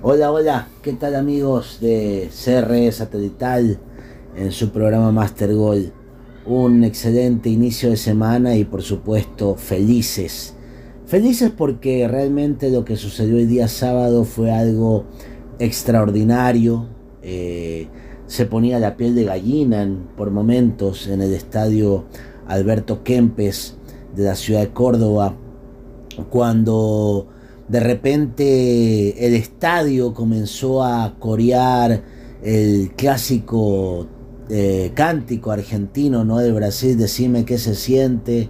Hola, hola, ¿qué tal amigos de CR Satelital en su programa Master Goal? Un excelente inicio de semana y por supuesto felices. Felices porque realmente lo que sucedió el día sábado fue algo extraordinario. Eh, se ponía la piel de gallina por momentos en el estadio Alberto Kempes de la ciudad de Córdoba cuando de repente el estadio comenzó a corear el clásico eh, cántico argentino ¿no? de Brasil, decime qué se siente,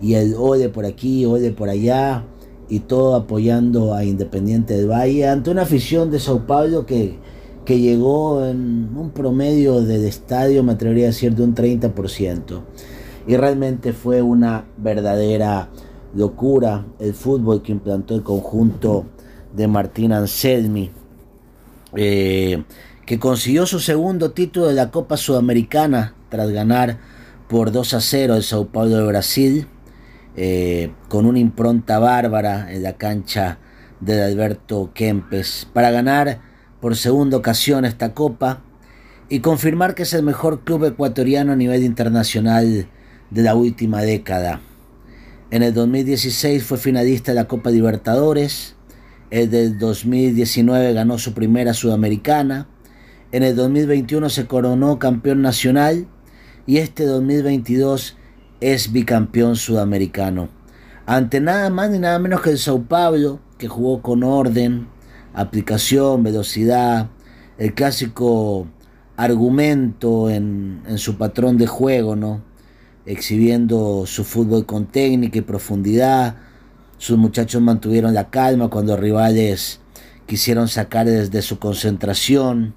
y el ole por aquí, ole por allá, y todo apoyando a Independiente del Valle, ante una afición de Sao Paulo que, que llegó en un promedio del estadio, me atrevería a decir, de un 30%. Y realmente fue una verdadera locura el fútbol que implantó el conjunto de Martín Anselmi, eh, que consiguió su segundo título de la Copa Sudamericana tras ganar por 2 a 0 el Sao Paulo de Brasil, eh, con una impronta bárbara en la cancha de Alberto Kempes, para ganar por segunda ocasión esta Copa y confirmar que es el mejor club ecuatoriano a nivel internacional de la última década. En el 2016 fue finalista de la Copa Libertadores. El del 2019 ganó su primera sudamericana. En el 2021 se coronó campeón nacional. Y este 2022 es bicampeón sudamericano. Ante nada más ni nada menos que el Sao Paulo, que jugó con orden, aplicación, velocidad, el clásico argumento en, en su patrón de juego, ¿no? Exhibiendo su fútbol con técnica y profundidad. Sus muchachos mantuvieron la calma cuando rivales quisieron sacar desde su concentración.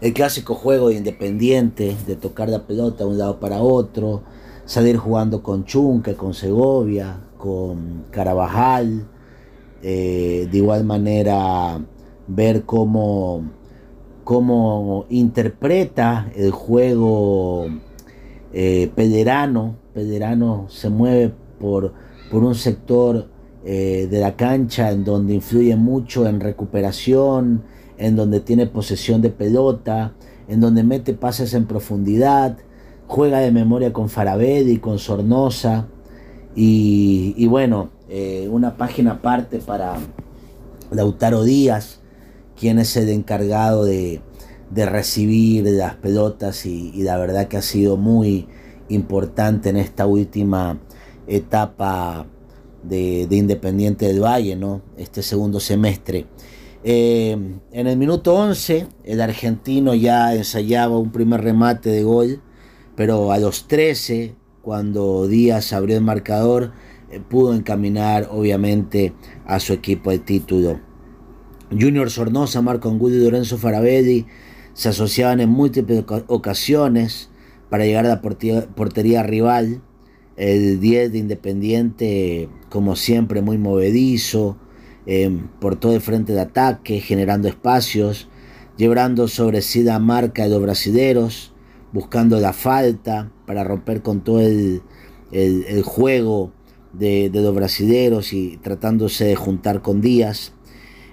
El clásico juego de Independiente, de tocar la pelota de un lado para otro, salir jugando con Chunque, con Segovia, con Carabajal. Eh, de igual manera, ver cómo, cómo interpreta el juego eh, Pederano, Pederano se mueve por, por un sector eh, de la cancha en donde influye mucho en recuperación, en donde tiene posesión de pelota, en donde mete pases en profundidad, juega de memoria con Farabedi, con Sornosa, y, bueno, eh, una página aparte para Lautaro Díaz, quien es el encargado de, de recibir las pelotas y, la verdad que ha sido muy importante en esta última etapa de, Independiente del Valle, ¿no? este segundo semestre. Eh, en el minuto 11 el argentino ya ensayaba un primer remate de gol, pero a los 13, cuando Díaz abrió el marcador, eh, pudo encaminar obviamente a su equipo el título. Junior Sornosa, Marco Angulo y Lorenzo Farabelli se asociaban en múltiples ocasiones para llegar a la portería, rival. El 10 de Independiente, como siempre, muy movedizo, eh, por todo el frente de ataque, generando espacios, llevando sobre sí la marca de los brasileros, buscando la falta para romper con todo el, juego de, de, los brasileros y tratándose de juntar con Díaz.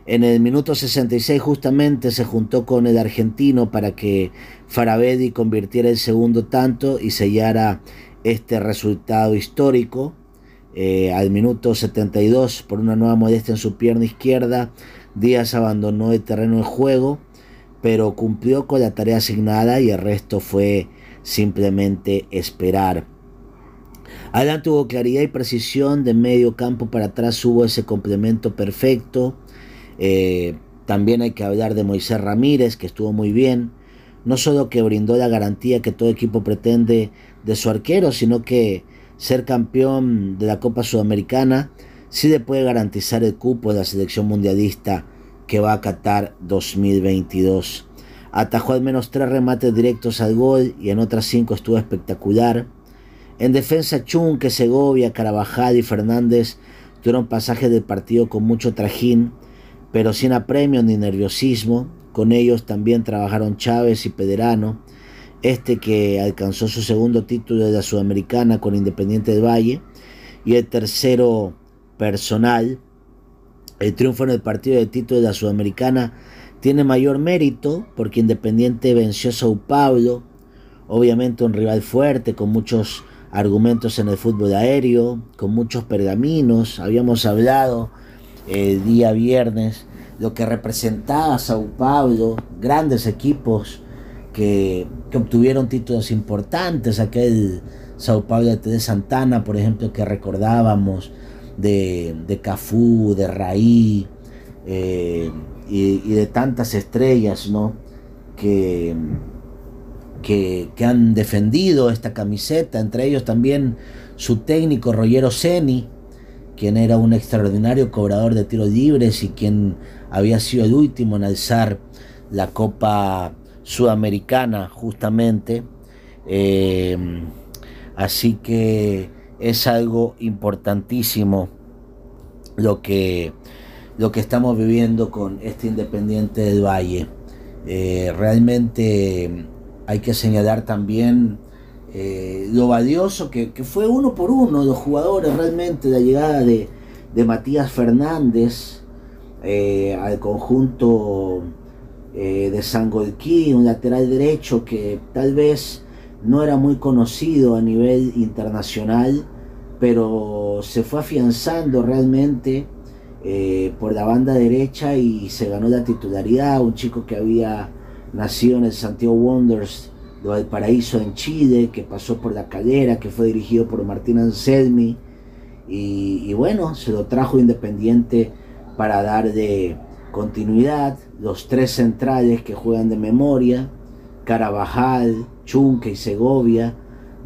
En el minuto 66 justamente se juntó con el argentino para que Farabedi convirtiera el segundo tanto y sellara este resultado histórico. Eh, al minuto 72, por una nueva modestia en su pierna izquierda, Díaz abandonó el terreno de juego, pero cumplió con la tarea asignada y el resto fue simplemente esperar. Adán tuvo claridad y precisión de medio campo para atrás, hubo ese complemento perfecto. Eh, también hay que hablar de Moisés Ramírez, que estuvo muy bien. No solo que brindó la garantía que todo equipo pretende de su arquero, sino que ser campeón de la Copa Sudamericana sí le puede garantizar el cupo de la selección mundialista que va a Qatar 2022. Atajó al menos tres remates directos al gol y en otras cinco estuvo espectacular. En defensa Chunque, Segovia, Carabajal y Fernández tuvieron pasajes del partido con mucho trajín pero sin apremio ni nerviosismo. Con ellos también trabajaron Chávez y Pederano, este que alcanzó su segundo título de la Sudamericana con Independiente del Valle, y el tercero personal, el triunfo en el partido de título de la Sudamericana tiene mayor mérito porque Independiente venció a Sao Paulo, obviamente un rival fuerte con muchos argumentos en el fútbol aéreo, con muchos pergaminos. Habíamos hablado el día viernes lo que representaba Sao Paulo, grandes equipos que, obtuvieron títulos importantes, aquel Sao Paulo de Santana, por ejemplo, que recordábamos, de, de Cafú, de Raí eh, y, de tantas estrellas ¿no? que, que, han defendido esta camiseta, entre ellos también su técnico Rogero Seni, quien era un extraordinario cobrador de tiros libres y quien había sido el último en alzar la Copa Sudamericana justamente. Eh, así que es algo importantísimo lo que, lo que estamos viviendo con este Independiente del Valle. Eh, realmente hay que señalar también eh, lo valioso que, fue uno por uno los jugadores realmente la llegada de, Matías Fernández eh, al conjunto de Sangolquí, un lateral derecho que tal vez no era muy conocido a nivel internacional, pero se fue afianzando realmente eh, por la banda derecha y se ganó la titularidad. Un chico que había nacido en el Santiago Wonders de Paraíso en Chile, que pasó por la calera, que fue dirigido por Martín Anselmi. Y, y bueno, se lo trajo Independiente para dar de continuidad. Los tres centrales que juegan de memoria, Carabajal, Chunque y Segovia,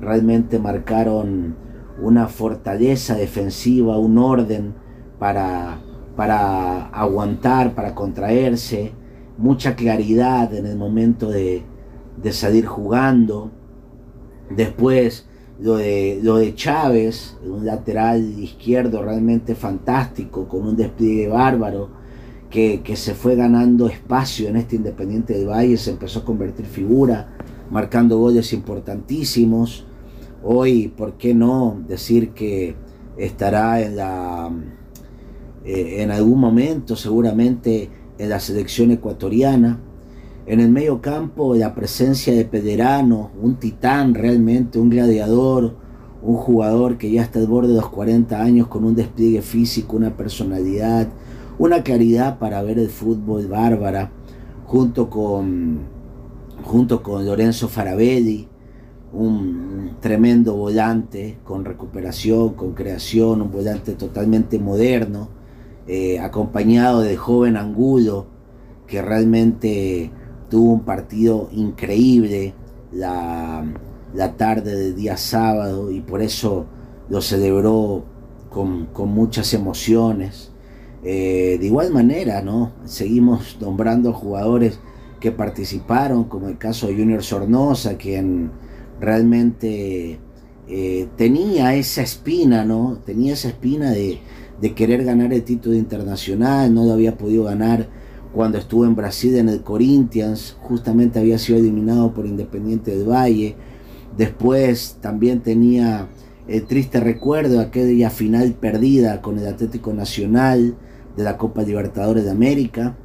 realmente marcaron una fortaleza defensiva, un orden para, para aguantar, para contraerse, mucha claridad en el momento de, salir jugando. Después lo de, lo de Chávez, un lateral izquierdo realmente fantástico, con un despliegue bárbaro, que, que, se fue ganando espacio en este Independiente del Valle, se empezó a convertir figura, marcando goles importantísimos. Hoy, ¿por qué no decir que estará en la eh, en algún momento seguramente en la selección ecuatoriana? En el medio campo la presencia de Pederano, un titán realmente, un gladiador, un jugador que ya está al borde de los 40 años con un despliegue físico, una personalidad, una claridad para ver el fútbol bárbara, junto con, junto con Lorenzo Farabelli, un tremendo volante con recuperación, con creación, un volante totalmente moderno, eh, acompañado de joven Angulo, que realmente tuvo un partido increíble la, tarde del día sábado y por eso lo celebró con, muchas emociones. Eh, de igual manera, ¿no? Seguimos nombrando jugadores que participaron, como el caso de Junior Sornosa, quien realmente eh, tenía esa espina, ¿no? Tenía esa espina de, querer ganar el título internacional, no lo había podido ganar cuando estuvo en Brasil en el Corinthians, justamente había sido eliminado por Independiente del Valle. Después también tenía el triste recuerdo de aquella final perdida con el Atlético Nacional de la Copa Libertadores de América.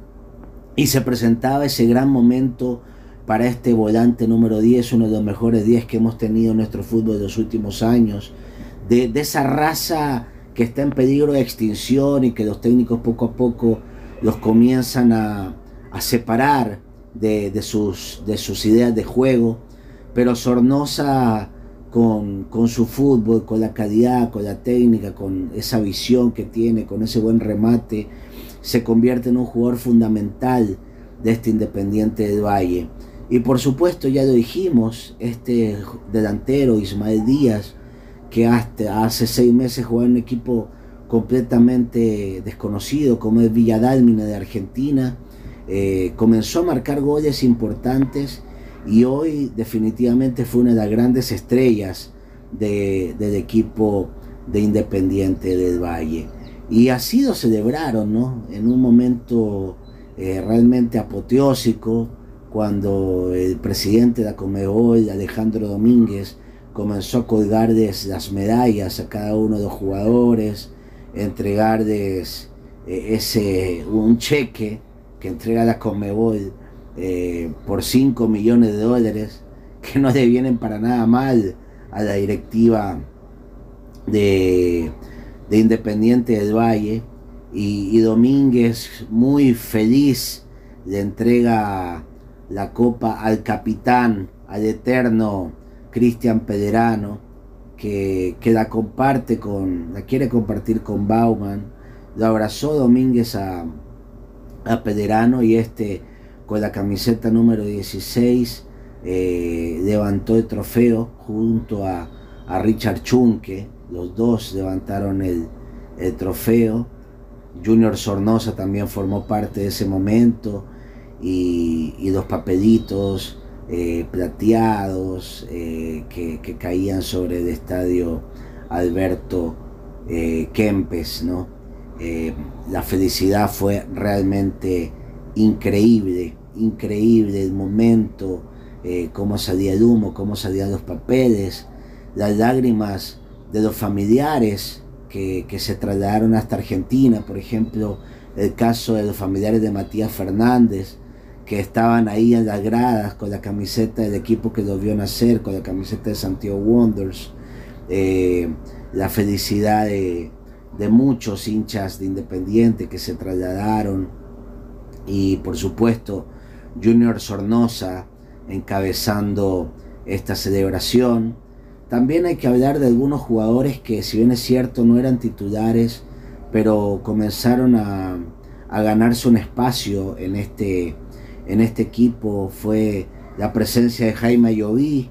Y se presentaba ese gran momento para este volante número 10, uno de los mejores 10 que hemos tenido en nuestro fútbol de los últimos años, de, esa raza que está en peligro de extinción y que los técnicos poco a poco los comienzan a, separar de, sus, de sus ideas de juego, pero Sornosa con, con su fútbol, con la calidad, con la técnica, con esa visión que tiene, con ese buen remate, se convierte en un jugador fundamental de este Independiente del Valle. Y por supuesto, ya lo dijimos, este delantero Ismael Díaz, que hace seis meses jugaba en un equipo completamente desconocido como es Villadalmina de Argentina, eh, comenzó a marcar goles importantes y hoy definitivamente fue una de las grandes estrellas del equipo de Independiente del Valle. Y así lo celebraron, ¿no? En un momento eh, realmente apoteósico, cuando el presidente de la Comebol, Alejandro Domínguez, comenzó a colgarles las medallas a cada uno de los jugadores, entregarles eh, ese, un cheque que entrega la Conmebol eh, por 5 millones de dólares que no le vienen para nada mal a la directiva de, Independiente del Valle. Y, Domínguez muy feliz le entrega la copa al capitán, al eterno Cristian Pederano, que, la comparte con, la quiere compartir con Bauman. Lo abrazó Domínguez a, a Pederano y este con la camiseta número 16 eh, levantó el trofeo junto a, Richard Chunke, los dos levantaron el, trofeo. Junior Sornosa también formó parte de ese momento y, los papelitos eh, plateados eh, que, caían sobre el estadio Alberto Kempes, ¿no? la felicidad fue realmente increíble, increíble el momento, eh, cómo salía el humo, cómo salían los papeles, las lágrimas de los familiares que, se trasladaron hasta Argentina, por ejemplo, el caso de los familiares de Matías Fernández, que estaban ahí en las gradas con la camiseta del equipo que los vio nacer, con la camiseta de Santiago Wonders, eh, la felicidad de, de muchos hinchas de Independiente que se trasladaron y por supuesto Junior Sornosa encabezando esta celebración. También hay que hablar de algunos jugadores que si bien es cierto no eran titulares, pero comenzaron a, ganarse un espacio en este, en este equipo. Fue la presencia de Jaime Ayoví,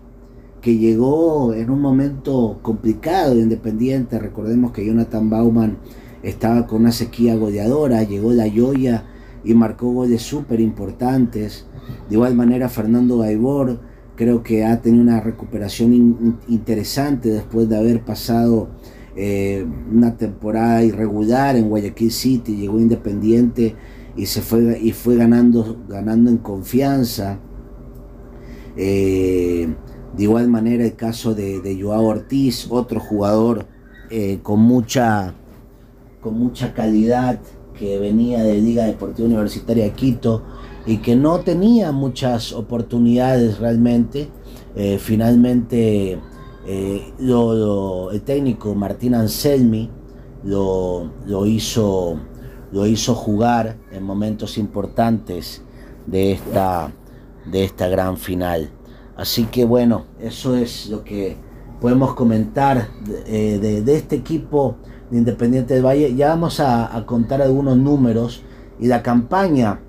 que llegó en un momento complicado de Independiente. Recordemos que Jonathan Bauman estaba con una sequía goleadora, llegó la Yoya y marcó goles súper importantes. De igual manera, Fernando Gaibor creo que ha tenido una recuperación interesante después de haber pasado eh, una temporada irregular en Guayaquil City, llegó Independiente y se fue y fue ganando, ganando en confianza. Eh, de igual manera el caso de, Joao Ortiz, otro jugador eh, con mucha con mucha calidad que venía de Liga Deportiva Universitaria de Quito y que no tenía muchas oportunidades realmente. Eh, finalmente eh, el técnico Martín Anselmi lo, lo, hizo, lo hizo jugar en momentos importantes de esta, de esta gran final. Así que bueno, eso es lo que podemos comentar de, eh, de este equipo Independiente del Valle. Ya vamos a, contar algunos números y la campaña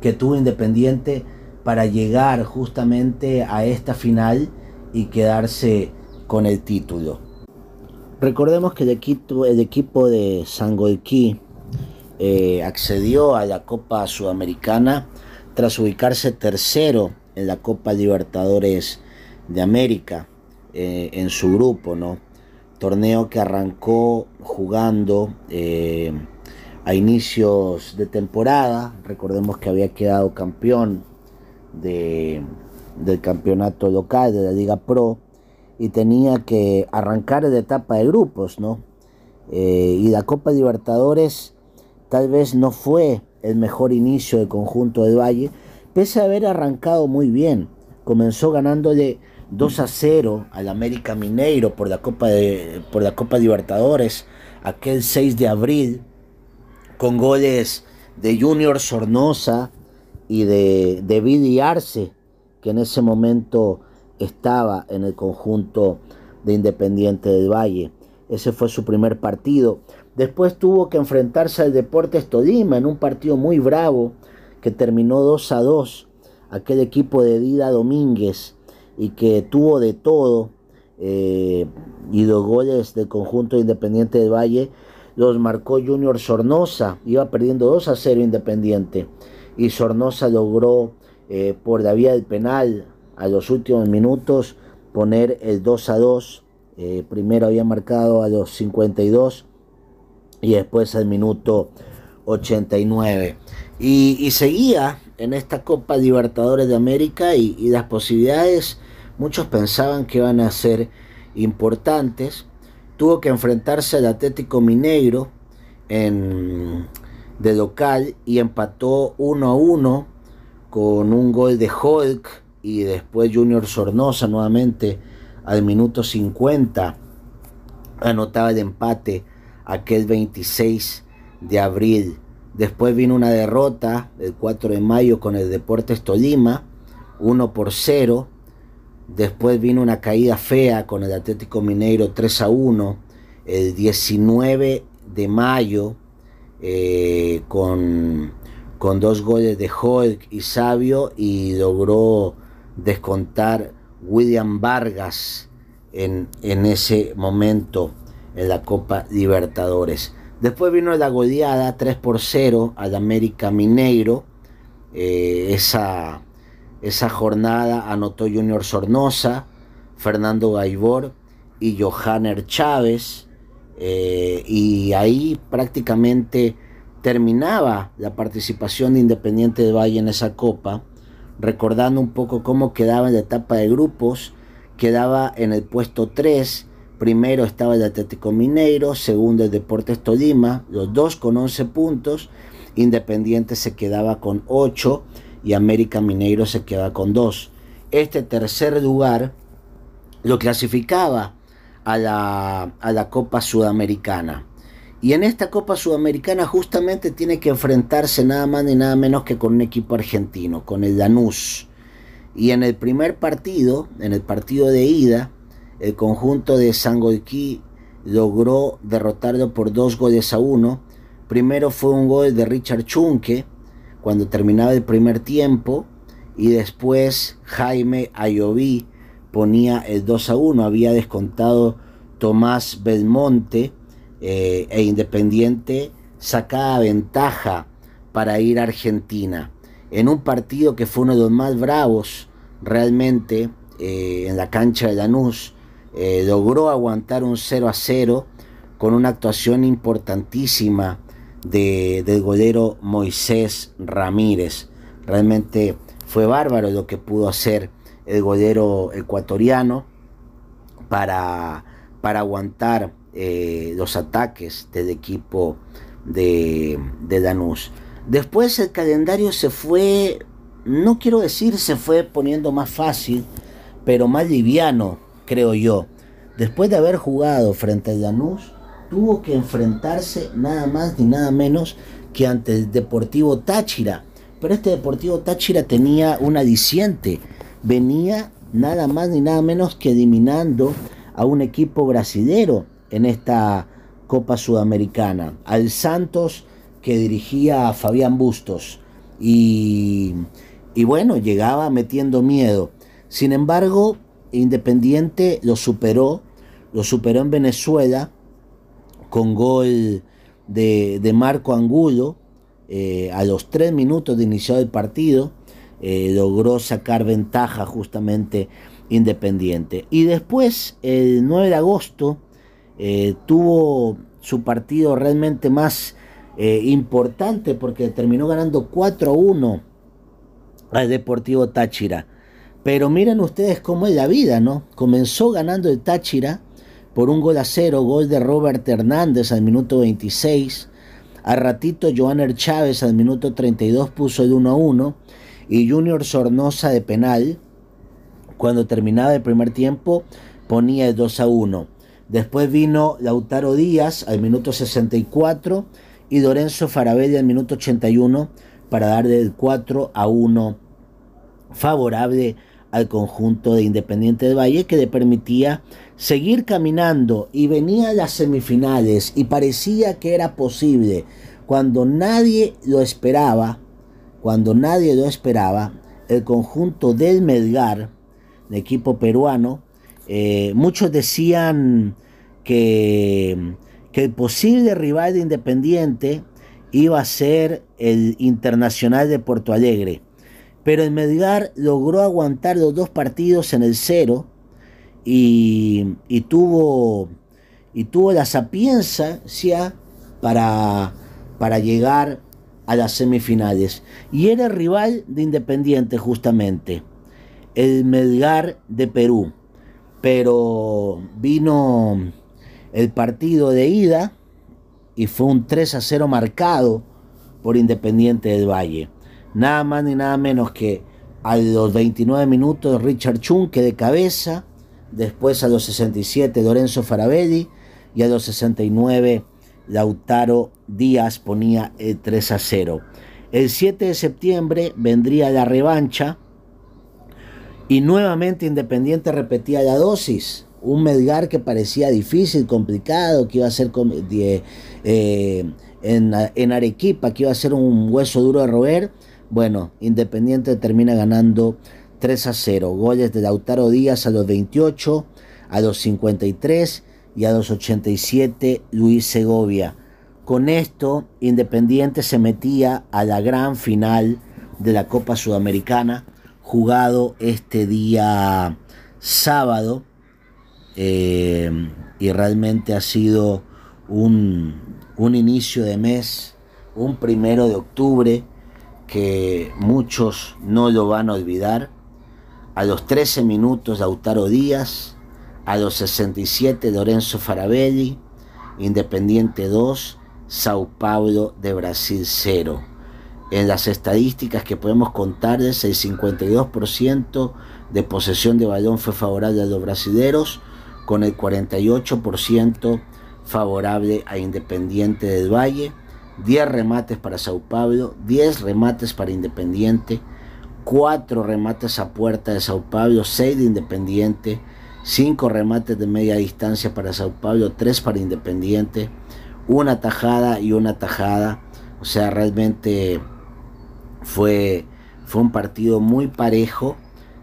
que tuvo Independiente para llegar justamente a esta final y quedarse con el título. Recordemos que el equipo, el equipo de Sangolquí eh, accedió a la Copa Sudamericana tras ubicarse tercero en la Copa Libertadores de América eh, en su grupo, ¿no? torneo que arrancó jugando eh, a inicios de temporada. Recordemos que había quedado campeón de, del campeonato local de la Liga Pro y tenía que arrancar de etapa de grupos, ¿no? Y la Copa Libertadores tal vez no fue el mejor inicio del conjunto del Valle, pese a haber arrancado muy bien. Comenzó ganándole 2 a 0 al América Mineiro por la Copa, de, por la Copa Libertadores, aquel 6 de abril, con goles de Junior Sornosa y de, de Arce, que en ese momento estaba en el conjunto de Independiente del Valle. Ese fue su primer partido. Después tuvo que enfrentarse al Deportes Tolima en un partido muy bravo que terminó 2 a 2. Aquel equipo de Dida Domínguez y que tuvo de todo eh, y los goles del conjunto Independiente del Valle los marcó Junior Sornosa, iba perdiendo 2 a 0 Independiente y Sornosa logró eh, por la vía del penal a los últimos minutos poner el 2 a 2, eh, primero había marcado a los 52 y después al minuto 89 y, seguía en esta Copa Libertadores de América y las posibilidades muchos pensaban que iban a ser importantes. Tuvo que enfrentarse al Atlético Mineiro en, de local y empató 1 a 1 con un gol de Hulk y después Junior Sornosa nuevamente al minuto 50 anotaba el empate aquel 26 de abril. Después vino una derrota el 4 de mayo con el Deportes Tolima, 1 por 0. Después vino una caída fea con el Atlético Mineiro 3 a 1. El 19 de mayo eh, con, con dos goles de Hulk y Sabio y logró descontar William Vargas en, en ese momento en la Copa Libertadores. Después vino la goleada 3 por 0 al América Mineiro. Eh, esa, esa jornada anotó Junior Sornosa, Fernando Gaibor y Johanner Chávez. Eh, y ahí prácticamente terminaba la participación de Independiente de Valle en esa copa, recordando un poco cómo quedaba en la etapa de grupos, quedaba en el puesto 3, primero estaba el Atlético Mineiro, segundo el Deportes Tolima, los dos con 11 puntos, Independiente se quedaba con 8 y América Mineiro se quedaba con 2. Este tercer lugar lo clasificaba a la, a la Copa Sudamericana. Y en esta Copa Sudamericana justamente tiene que enfrentarse nada más ni nada menos que con un equipo argentino, con el Lanús. Y en el primer partido, en el partido de ida, el conjunto de Sangoiki logró derrotarlo por dos goles a uno. Primero fue un gol de Richard Chunke cuando terminaba el primer tiempo y después Jaime Ayoví ponía el 2 a 1. Había descontado Tomás Belmonte eh, e Independiente sacaba ventaja para ir a Argentina. En un partido que fue uno de los más bravos realmente eh, en la cancha de Lanús, eh, logró aguantar un 0 a 0 con una actuación importantísima de, del golero Moisés Ramírez. Realmente fue bárbaro lo que pudo hacer el golero ecuatoriano para, para aguantar eh, los ataques del equipo de, de Danús. Después el calendario se fue, no quiero decir se fue poniendo más fácil, pero más liviano, creo yo. Después de haber jugado frente al Danús, tuvo que enfrentarse nada más ni nada menos que ante el Deportivo Táchira. Pero este Deportivo Táchira tenía un adiciente. Venía nada más ni nada menos que eliminando a un equipo brasilero en esta Copa Sudamericana, al Santos que dirigía a Fabián Bustos. Y, y bueno, llegaba metiendo miedo. Sin embargo, Independiente lo superó, lo superó en Venezuela con gol de, Marco Angulo eh, a los tres minutos de iniciar el partido. Eh, logró sacar ventaja justamente Independiente. Y después, el 9 de agosto, eh, tuvo su partido realmente más importante porque terminó ganando 4 a 1 al Deportivo Táchira. Pero miren ustedes cómo es la vida, ¿no? Comenzó ganando el Táchira por un gol a cero, gol de Robert Hernández al minuto 26. A ratito Joaner Chávez al minuto 32 puso el 1 a 1 y Junior Sornosa de penal cuando terminaba el primer tiempo ponía el 2 a 1. Después vino Lautaro Díaz al minuto 64 y Lorenzo Farabelli al minuto 81 para darle el 4 a 1 favorable al conjunto de Independiente de Valle que le permitía seguir caminando y venía a las semifinales y parecía que era posible cuando nadie lo esperaba, cuando nadie lo esperaba, el conjunto del Melgar, el equipo peruano, eh, muchos decían que, que el posible rival de Independiente iba a ser el Internacional de Porto Alegre. Pero el Medgar logró aguantar los dos partidos en el cero y, tuvo, y tuvo la sapiencia para, para llegar a las semifinales. Y era rival de Independiente justamente, el Medgar de Perú pero vino el partido de ida, y fue un 3 a 0 marcado por Independiente del Valle. Nada más ni nada menos que a los 29 minutos Richard Chunque de cabeza, después a los 67 Lorenzo Farabelli y a los 69 Lautaro Díaz ponía el 3 a 0. El 7 de septiembre vendría la revancha y nuevamente Independiente repetía la dosis. Un Medgar que parecía difícil, complicado, que iba a ser eh, en, en Arequipa, que iba a ser un hueso duro de roer. Bueno, Independiente termina ganando 3 a 0. Goles de Lautaro Díaz a los 28, a los 53 y a los 87 Luis Segovia. Con esto, Independiente se metía a la gran final de la Copa Sudamericana, jugado este día sábado. Eh, y realmente ha sido un, un inicio de mes, un primero de octubre, que muchos no lo van a olvidar. A los 13 minutos Lautaro Díaz, a los 67 Lorenzo Farabelli, Independiente 2, Sao Paulo de Brasil 0. En las estadísticas que podemos contarles, el 52% de posesión de balón fue favorable a los brasileros, con el 48% favorable a Independiente del Valle, 10 remates para Sao Paulo, 10 remates para Independiente, 4 remates a puerta de Sao Paulo, 6 de Independiente, cinco remates de media distancia para Sao Paulo, tres para Independiente, una tajada y una tajada. O sea, realmente fue, fue un partido muy parejo,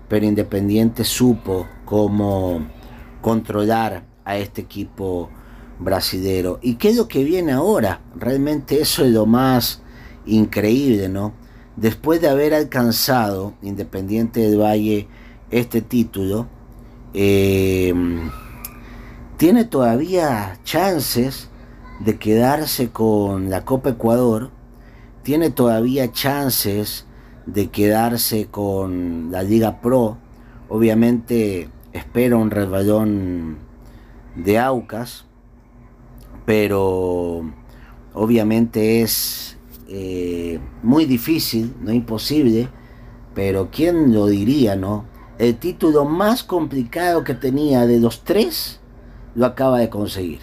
pero Independiente supo cómo controlar a este equipo brasilero. ¿Y qué es lo que viene ahora? Realmente eso es lo más increíble, ¿no? Después de haber alcanzado Independiente del Valle este título, Em, tiene todavía chances de quedarse con la Copa Ecuador, tiene todavía chances de quedarse con la Liga Pro, obviamente espera un resbalón de Aucas, pero obviamente es eh, muy difícil, no imposible, pero ¿quién lo diría, no? el título más complicado que tenía de los tres, lo acaba de conseguir.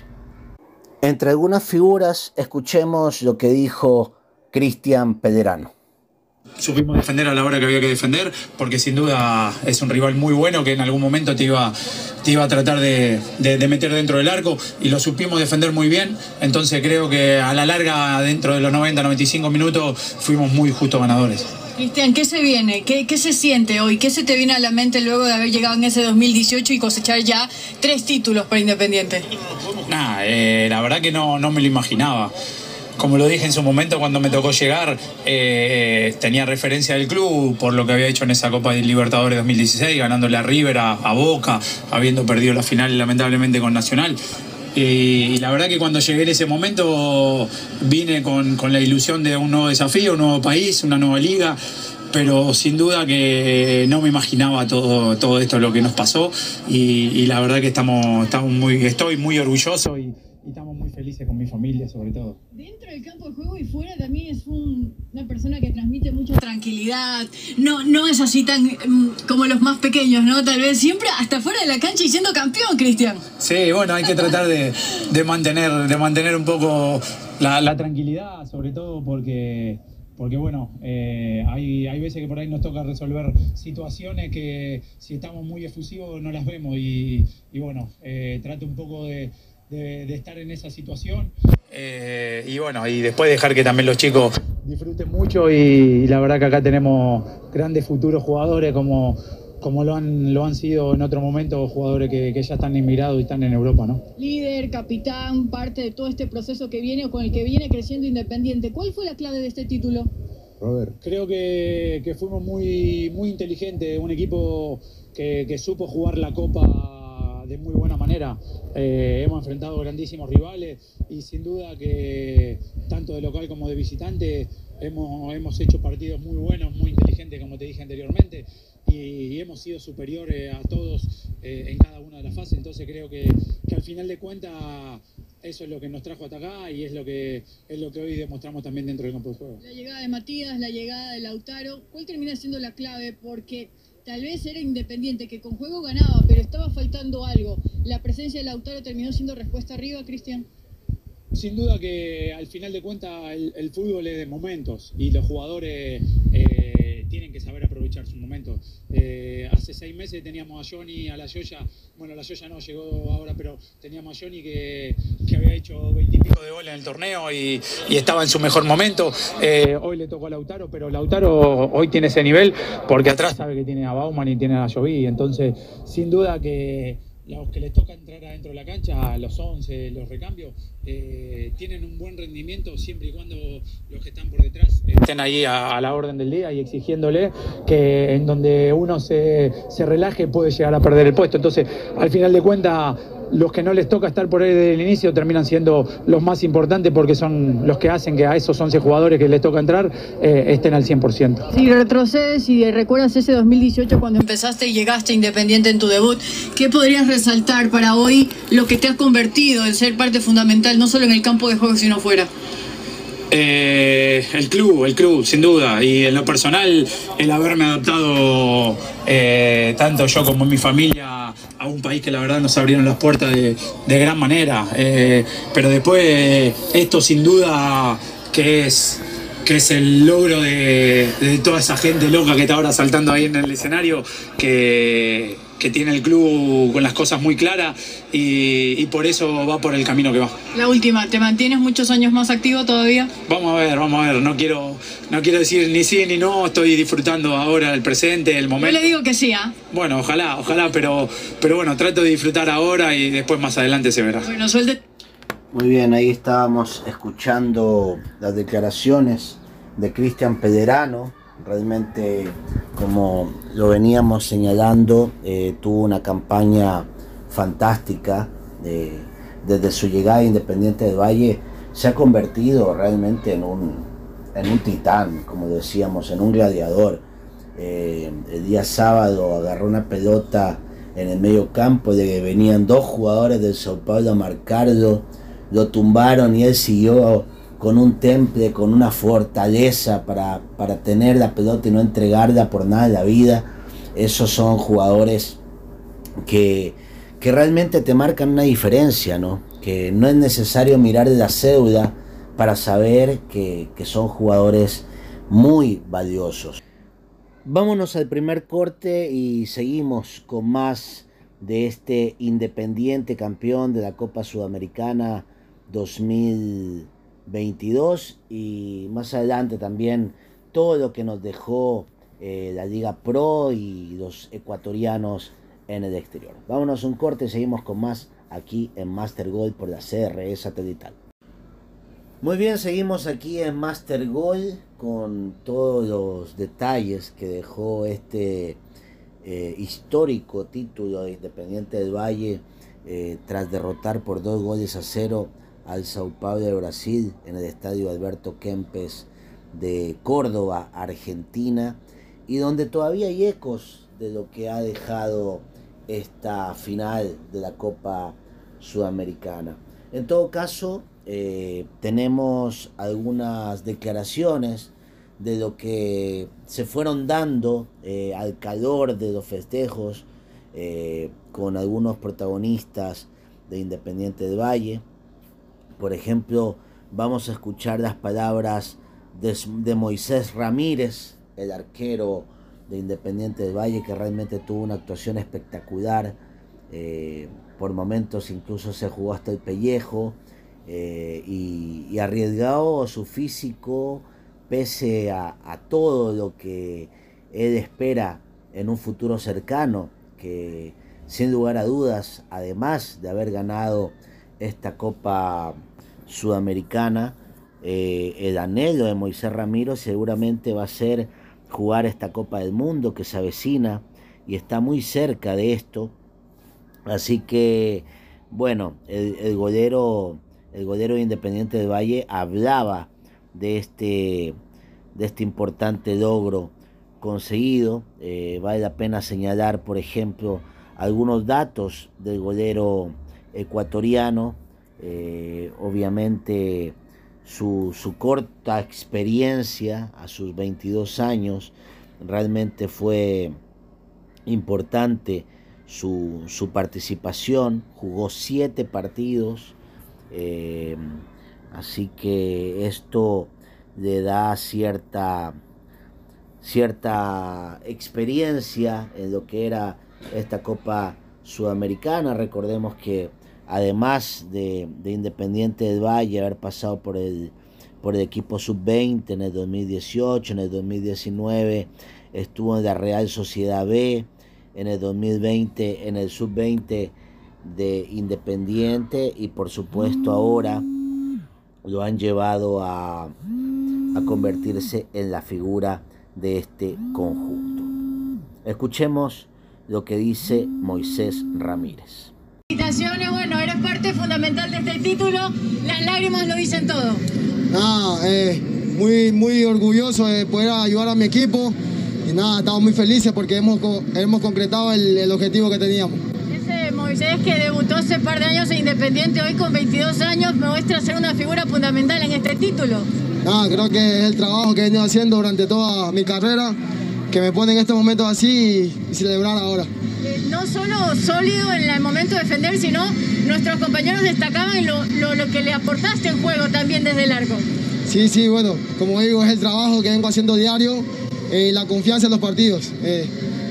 Entre algunas figuras, escuchemos lo que dijo Cristian Pederano. Supimos defender a la hora que había que defender, porque sin duda es un rival muy bueno que en algún momento te iba, te iba a tratar de, de, meter dentro del arco y lo supimos defender muy bien. Entonces creo que a la larga, dentro de los 90-95 minutos, fuimos muy justos ganadores. Cristian, ¿qué se viene? ¿Qué, ¿Qué, se siente hoy? ¿Qué se te viene a la mente luego de haber llegado en ese 2018 y cosechar ya tres títulos para Independiente? Nada, eh, la verdad que no, no me lo imaginaba. Como lo dije en su momento cuando me tocó llegar, eh, tenía referencia del club por lo que había hecho en esa Copa de Libertadores 2016, ganándole a River, a, Boca, habiendo perdido la final lamentablemente con Nacional. Y, la verdad que cuando llegué en ese momento vine con, con, la ilusión de un nuevo desafío, un nuevo país, una nueva liga, pero sin duda que no me imaginaba todo, todo esto lo que nos pasó y, y la verdad que estamos, estamos muy, estoy muy orgulloso y, y estamos muy felices con mi familia sobre todo. Dentro del campo de juego y fuera también es un, una persona que transmite mucha tranquilidad, no, no es así tan um, como los más pequeños, ¿no? Tal vez siempre hasta fuera de la cancha y siendo campeón, Cristian. Sí, bueno, hay que tratar de, de, mantener, de mantener un poco la, la tranquilidad, sobre todo porque porque bueno, eh, hay, hay veces que por ahí nos toca resolver situaciones que si estamos muy efusivos no las vemos y, y bueno, eh, trato un poco de, de, de estar en esa situación. Eh, y bueno, y después dejar que también los chicos disfruten mucho y, y, la verdad que acá tenemos grandes futuros jugadores como, como lo han, lo han sido en otro momento jugadores que, que ya están emigrados y están en Europa, ¿no? Líder, capitán, parte de todo este proceso que viene o con el que viene creciendo Independiente. ¿Cuál fue la clave de este título? Robert. Creo que, que fuimos muy, muy inteligentes, un equipo que, que supo jugar la Copa de muy buena manera. Eh, hemos enfrentado grandísimos rivales y sin duda que tanto de local como de visitante hemos, hemos hecho partidos muy buenos, muy inteligentes, como te dije anteriormente, y, hemos sido superiores a todos eh, en cada una de las fases. Entonces creo que, que al final de cuentas eso es lo que nos trajo hasta acá y es lo que es lo que hoy demostramos también dentro del campo de juego. La llegada de Matías, la llegada de Lautaro, ¿cuál termina siendo la clave? Porque tal vez era Independiente, que con juego ganaba, pero estaba faltando algo. ¿La presencia de Lautaro terminó siendo respuesta arriba, Cristian? Sin duda que al final de cuentas el, fútbol es de momentos y los jugadores eh, tienen que saber aprovechar sus momentos. Eh, hace seis meses teníamos a Johnny, a la Yoya, bueno, la Yoya no llegó ahora, pero teníamos a Johnny que, había hecho veintipico de goles en el torneo y, estaba en su mejor momento. Eh, hoy le tocó a Lautaro, pero Lautaro hoy tiene ese nivel porque atrás sabe que tiene a Bauman y tiene a Jovi, entonces sin duda que los que les toca entrar adentro de la cancha, los 11, los recambios, eh, tienen un buen rendimiento siempre y cuando los que están por detrás estén ahí a, la orden del día y exigiéndole que en donde uno se, se relaje puede llegar a perder el puesto. Entonces, al final de cuentas, los que no les toca estar por ahí desde el inicio terminan siendo los más importantes porque son los que hacen que a esos 11 jugadores que les toca entrar eh, estén al 100%. Si retrocedes y recuerdas ese 2018 cuando empezaste y llegaste Independiente en tu debut, ¿qué podrías resaltar para hoy lo que te has convertido en ser parte fundamental no solo en el campo de juego sino fuera? Eh, el club, el club, sin duda. Y en lo personal, el haberme adaptado eh, tanto yo como mi familia a un país que la verdad nos abrieron las puertas de, gran manera. Eh, pero después, esto sin duda que es que es el logro de, de toda esa gente loca que está ahora saltando ahí en el escenario, que, que tiene el club con las cosas muy claras y, por eso va por el camino que va. La última, ¿te mantienes muchos años más activo todavía? Vamos a ver, vamos a ver, no quiero, no quiero decir ni sí ni no, estoy disfrutando ahora el presente, el momento. Yo le digo que sí, ¿ah? Bueno, ojalá, ojalá, pero, pero bueno, trato de disfrutar ahora y después más adelante se verá. Bueno, suelte. Muy bien, ahí estábamos escuchando las declaraciones de Cristian Pederano, realmente como lo veníamos señalando, eh, tuvo una campaña fantástica desde su llegada a Independiente del Valle, se ha convertido realmente en un, en un titán, como decíamos, en un gladiador. Eh, el día sábado agarró una pelota en el medio campo de que venían dos jugadores del Sao Paulo a marcarlo, lo tumbaron y él siguió con un temple, con una fortaleza para, tener la pelota y no entregarla por nada en la vida. Esos son jugadores que, realmente te marcan una diferencia, ¿no? Que no es necesario mirar la cédula para saber que, que son jugadores muy valiosos. Vámonos al primer corte y seguimos con más de este Independiente campeón de la Copa Sudamericana 2000. 22 y más adelante también todo lo que nos dejó eh, la Liga Pro y los ecuatorianos en el exterior. Vámonos un corte, seguimos con más aquí en Master Gold por la CRE satelital. Muy bien, seguimos aquí en Master Gold con todos los detalles que dejó este eh, histórico título de Independiente del Valle eh, tras derrotar por dos goles a cero al Sao Paulo de Brasil en el estadio Alberto Kempes de Córdoba, Argentina, y donde todavía hay ecos de lo que ha dejado esta final de la Copa Sudamericana. En todo caso, eh, tenemos algunas declaraciones de lo que se fueron dando eh, al calor de los festejos eh, con algunos protagonistas de Independiente del Valle. Por ejemplo, vamos a escuchar las palabras de, Moisés Ramírez, el arquero de Independiente del Valle, que realmente tuvo una actuación espectacular. Eh, por momentos incluso se jugó hasta el pellejo eh, y, arriesgado su físico pese a, a, todo lo que él espera en un futuro cercano, que sin lugar a dudas, además de haber ganado esta Copa Sudamericana, eh, el anhelo de Moisés Ramiro seguramente va a ser jugar esta Copa del Mundo que se avecina y está muy cerca de esto. Así que, bueno, el, golero, el golero Independiente del Valle hablaba de este, de este importante logro conseguido. Eh, vale la pena señalar, por ejemplo, algunos datos del golero ecuatoriano Eh, obviamente su, corta experiencia a sus 22 años realmente fue importante su, participación, jugó siete partidos, eh, así que esto le da cierta, cierta experiencia en lo que era esta Copa Sudamericana. Recordemos que además de, Independiente del Valle, haber pasado por el, por el equipo sub-20 en el 2018, en el 2019 estuvo en la Real Sociedad B, en el 2020 en el sub-20 de Independiente y por supuesto ahora lo han llevado a, a convertirse en la figura de este conjunto. Escuchemos lo que dice Moisés Ramírez. Felicitaciones, bueno, eres parte fundamental de este título, las lágrimas lo dicen todo. Nada, eh, muy, muy orgulloso de poder ayudar a mi equipo y nada, estamos muy felices porque hemos, hemos concretado el, objetivo que teníamos. Ese Moisés que debutó hace par de años en Independiente, hoy con 22 años, me muestra ser una figura fundamental en este título. Nada, creo que es el trabajo que he venido haciendo durante toda mi carrera que me pone en estos momentos así y celebrar ahora no solo sólido en el momento de defender, sino nuestros compañeros destacaban lo, lo, que le aportaste en juego también desde el arco. Sí, sí, bueno, como digo, es el trabajo que vengo haciendo diario eh, la confianza en los partidos. Eh,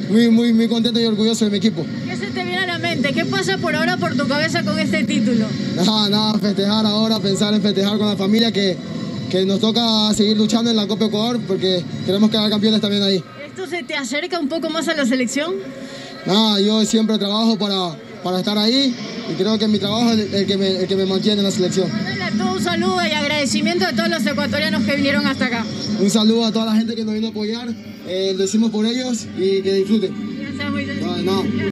muy, muy, muy contento y orgulloso de mi equipo. ¿Qué se te viene a la mente? ¿Qué pasa por ahora por tu cabeza con este título? Nada, nada, festejar ahora, pensar en festejar con la familia que, que nos toca seguir luchando en la Copa Ecuador porque queremos quedar campeones también ahí. ¿Esto se te acerca un poco más a la selección? Nada, yo siempre trabajo para, para estar ahí y creo que mi trabajo es el, que, me, el que me mantiene en la selección. un saludo y agradecimiento a todos los ecuatorianos que vinieron hasta acá. Un saludo a toda la gente que nos vino a apoyar, eh, lo decimos por ellos y que disfruten. Gracias,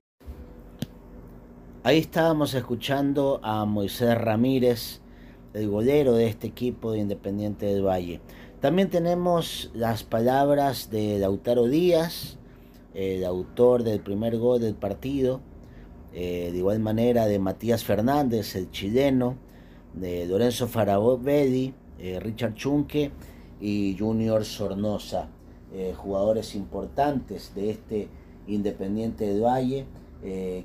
Ahí estábamos escuchando a Moisés Ramírez, el golero de este equipo de Independiente del Valle. También tenemos las palabras de Lautaro Díaz, el autor del primer gol del partido, eh, de igual manera de Matías Fernández, el chileno, de Lorenzo Farabelli, eh, Richard Chunque y Junior Sornosa, eh, jugadores importantes de este Independiente del Valle,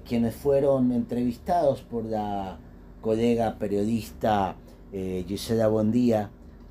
quienes fueron entrevistados por la colega periodista Gisela Bondía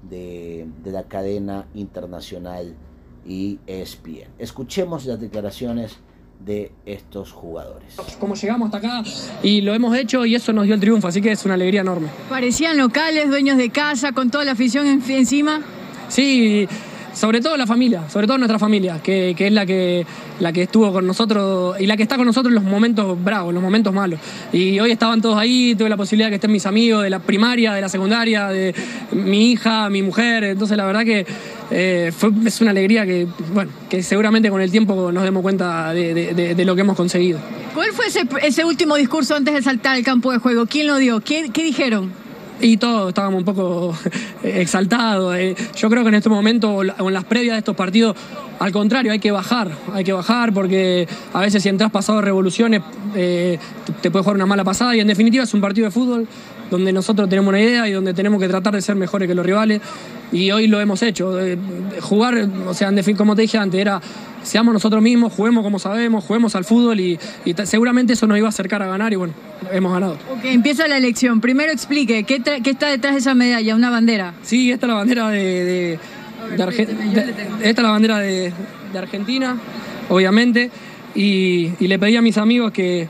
de, de la cadena internacional y ESPN. Escuchemos las declaraciones de estos jugadores. Como llegamos hasta acá y lo hemos hecho y eso nos dio el triunfo, así que es una alegría enorme. ¿Parecían locales, dueños de casa, con toda la afición encima? Sí, sobre todo la familia, sobre todo nuestra familia, que, es la que, la que estuvo con nosotros y la que está con nosotros en los momentos bravos, en los momentos malos. Y hoy estaban todos ahí, tuve la posibilidad de que estén mis amigos de la primaria, de la secundaria, de mi hija, mi mujer, entonces la verdad que eh, es una alegría que, bueno, que seguramente con el tiempo nos demos cuenta de, lo que hemos conseguido. ¿Cuál fue ese, último discurso antes de saltar al campo de juego? ¿Quién lo dio? qué dijeron? Y todos estábamos un poco exaltados. Eh. Yo creo que en este momento, o en las previas de estos partidos, al contrario, hay que bajar, hay que bajar porque a veces si entras pasado de revoluciones eh, te puede jugar una mala pasada y en definitiva es un partido de fútbol donde nosotros tenemos una idea y donde tenemos que tratar de ser mejores que los rivales y hoy lo hemos hecho. Eh, jugar, o sea, como te dije antes, era seamos nosotros mismos, juguemos como sabemos, juguemos al fútbol y, seguramente eso nos iba a acercar a ganar y bueno, hemos ganado. Ok, empieza la elección. Primero explique, ¿qué, está detrás de esa medalla? ¿Una bandera? Sí, esta es la bandera de... esta es la bandera de, Argentina, obviamente, y, le pedí a mis amigos que,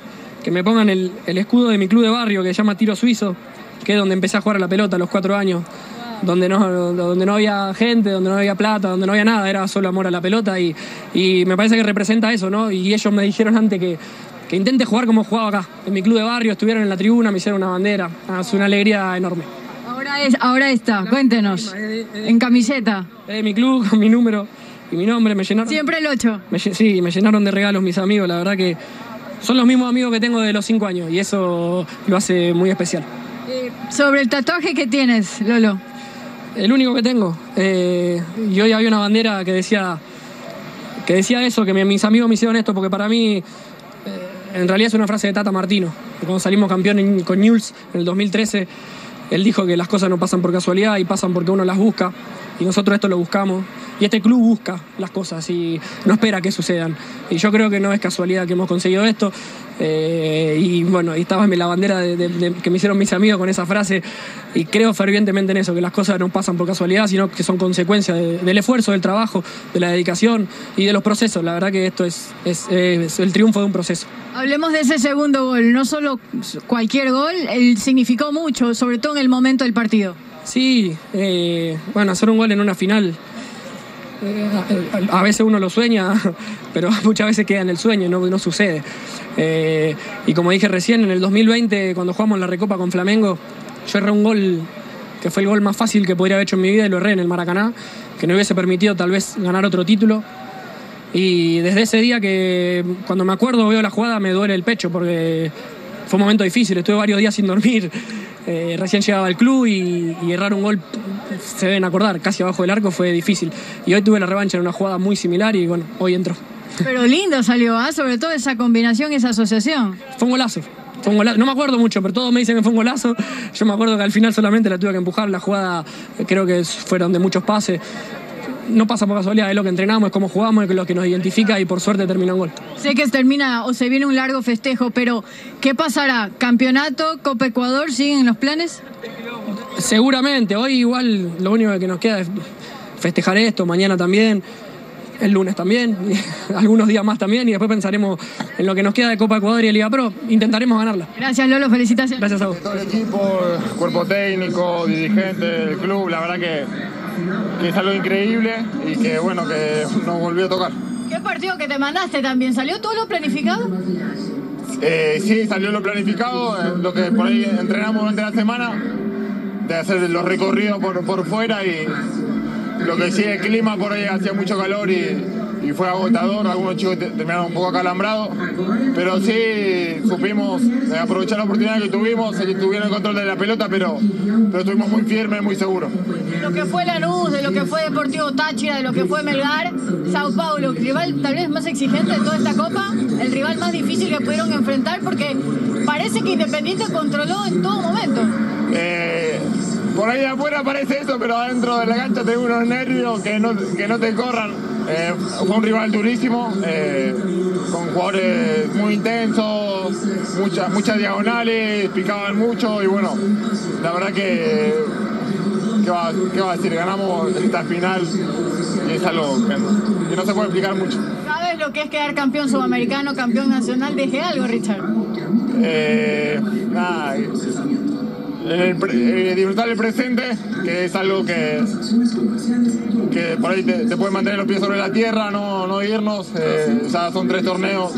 me pongan el, escudo de mi club de barrio que se llama Tiro Suizo, que es donde empecé a jugar a la pelota a los cuatro años donde no, donde no había gente, donde no había plata, donde no había nada, era solo amor a la pelota y, me parece que representa eso, ¿no? Y ellos me dijeron antes que, que intente jugar como jugaba acá. En mi club de barrio estuvieron en la tribuna, me hicieron una bandera. Ah, es una alegría enorme. Ahora, es, ahora está, cuéntenos. en camiseta. de mi club, con mi número y mi nombre. Me llenaron. Siempre el 8. sí, me llenaron de regalos mis amigos. La verdad que son los mismos amigos que tengo de los 5 años y eso lo hace muy especial. Eh, sobre el tatuaje que tienes, Lolo. El único que tengo. Eh, y hoy había una bandera que decía, que decía eso, que mis amigos me hicieron esto, porque para mí eh, en realidad es una frase de Tata Martino. Cuando salimos campeón con Newell's en el 2013, él dijo que las cosas no pasan por casualidad y pasan porque uno las busca. Y nosotros esto lo buscamos. Y este club busca las cosas y no espera que sucedan. Y yo creo que no es casualidad que hemos conseguido esto. Eh, y bueno, ahí estaba la bandera de, que me hicieron mis amigos con esa frase. Y creo fervientemente en eso, que las cosas no pasan por casualidad, sino que son consecuencia del esfuerzo, del trabajo, de la dedicación y de los procesos. La verdad que esto es, es, el triunfo de un proceso. Hablemos de ese segundo gol. No solo cualquier gol, él significó mucho, sobre todo en el momento del partido. Sí, eh, bueno, hacer un gol en una final a veces uno lo sueña, pero muchas veces queda en el sueño no sucede. Eh, y como dije recién, en el 2020, cuando jugamos la Recopa con Flamengo, yo erré un gol que fue el gol más fácil que podría haber hecho en mi vida y lo erré en el Maracaná, que no hubiese permitido tal vez ganar otro título. Y desde ese día que cuando me acuerdo veo la jugada me duele el pecho porque fue un momento difícil, estuve varios días sin dormir, eh, recién llegaba al club y, y, errar un gol, se deben acordar, casi abajo del arco fue difícil. Y hoy tuve la revancha en una jugada muy similar y bueno, hoy entró. Pero lindo salió, ¿ah? sobre todo esa combinación, esa asociación. Fue un golazo. Fue un golazo. No me acuerdo mucho, pero todos me dicen que fue un golazo. Yo me acuerdo que al final solamente la tuve que empujar. La jugada eh, creo que fueron de muchos pases no pasa por casualidad, es lo que entrenamos, es cómo jugamos, es lo que nos identifica y por suerte termina un gol. Sé que termina o se viene un largo festejo, pero ¿qué pasará? ¿Campeonato, Copa Ecuador, siguen los planes? Seguramente, hoy igual lo único que nos queda es festejar esto, mañana también, el lunes también, algunos días más también y después pensaremos en lo que nos queda de Copa Ecuador y Liga Pro, intentaremos ganarla. Gracias Lolo, felicitaciones. Gracias a vos. Todo el equipo, cuerpo técnico, dirigente del club, la verdad que que es algo increíble y que bueno, que nos volvió a tocar. ¿Qué partido que te mandaste también? ¿Salió todo lo planificado? Eh, sí, salió lo planificado, eh, lo que por ahí entrenamos durante la semana, de hacer los recorridos por, por fuera y lo que sí, el clima por ahí hacía mucho calor y, y fue agotador, algunos chicos terminaron un poco acalambrados, pero sí supimos eh, aprovechar la oportunidad que tuvimos, que tuvieron el control de la pelota, pero, pero estuvimos muy firmes, muy seguros. De lo que fue Lanús, de lo que fue Deportivo Táchira, de lo que fue Melgar, Sao Paulo, rival tal vez más exigente de toda esta copa, el rival más difícil que pudieron enfrentar porque parece que Independiente controló en todo momento. Eh, por ahí afuera parece eso, pero adentro de la cancha tengo unos nervios que no, que no te corran. Eh, fue un rival durísimo, eh, con jugadores muy intensos, muchas, muchas diagonales, picaban mucho y bueno, la verdad que, ¿qué va, a decir? Ganamos esta final y es algo que, no se puede explicar mucho. ¿Sabes lo que es quedar campeón sudamericano, campeón nacional? Deje algo, Richard. Eh, nada, eh, disfrutar el presente, que es algo que, que por ahí te, puede mantener los pies sobre la tierra, no, no irnos. Eh, son tres torneos,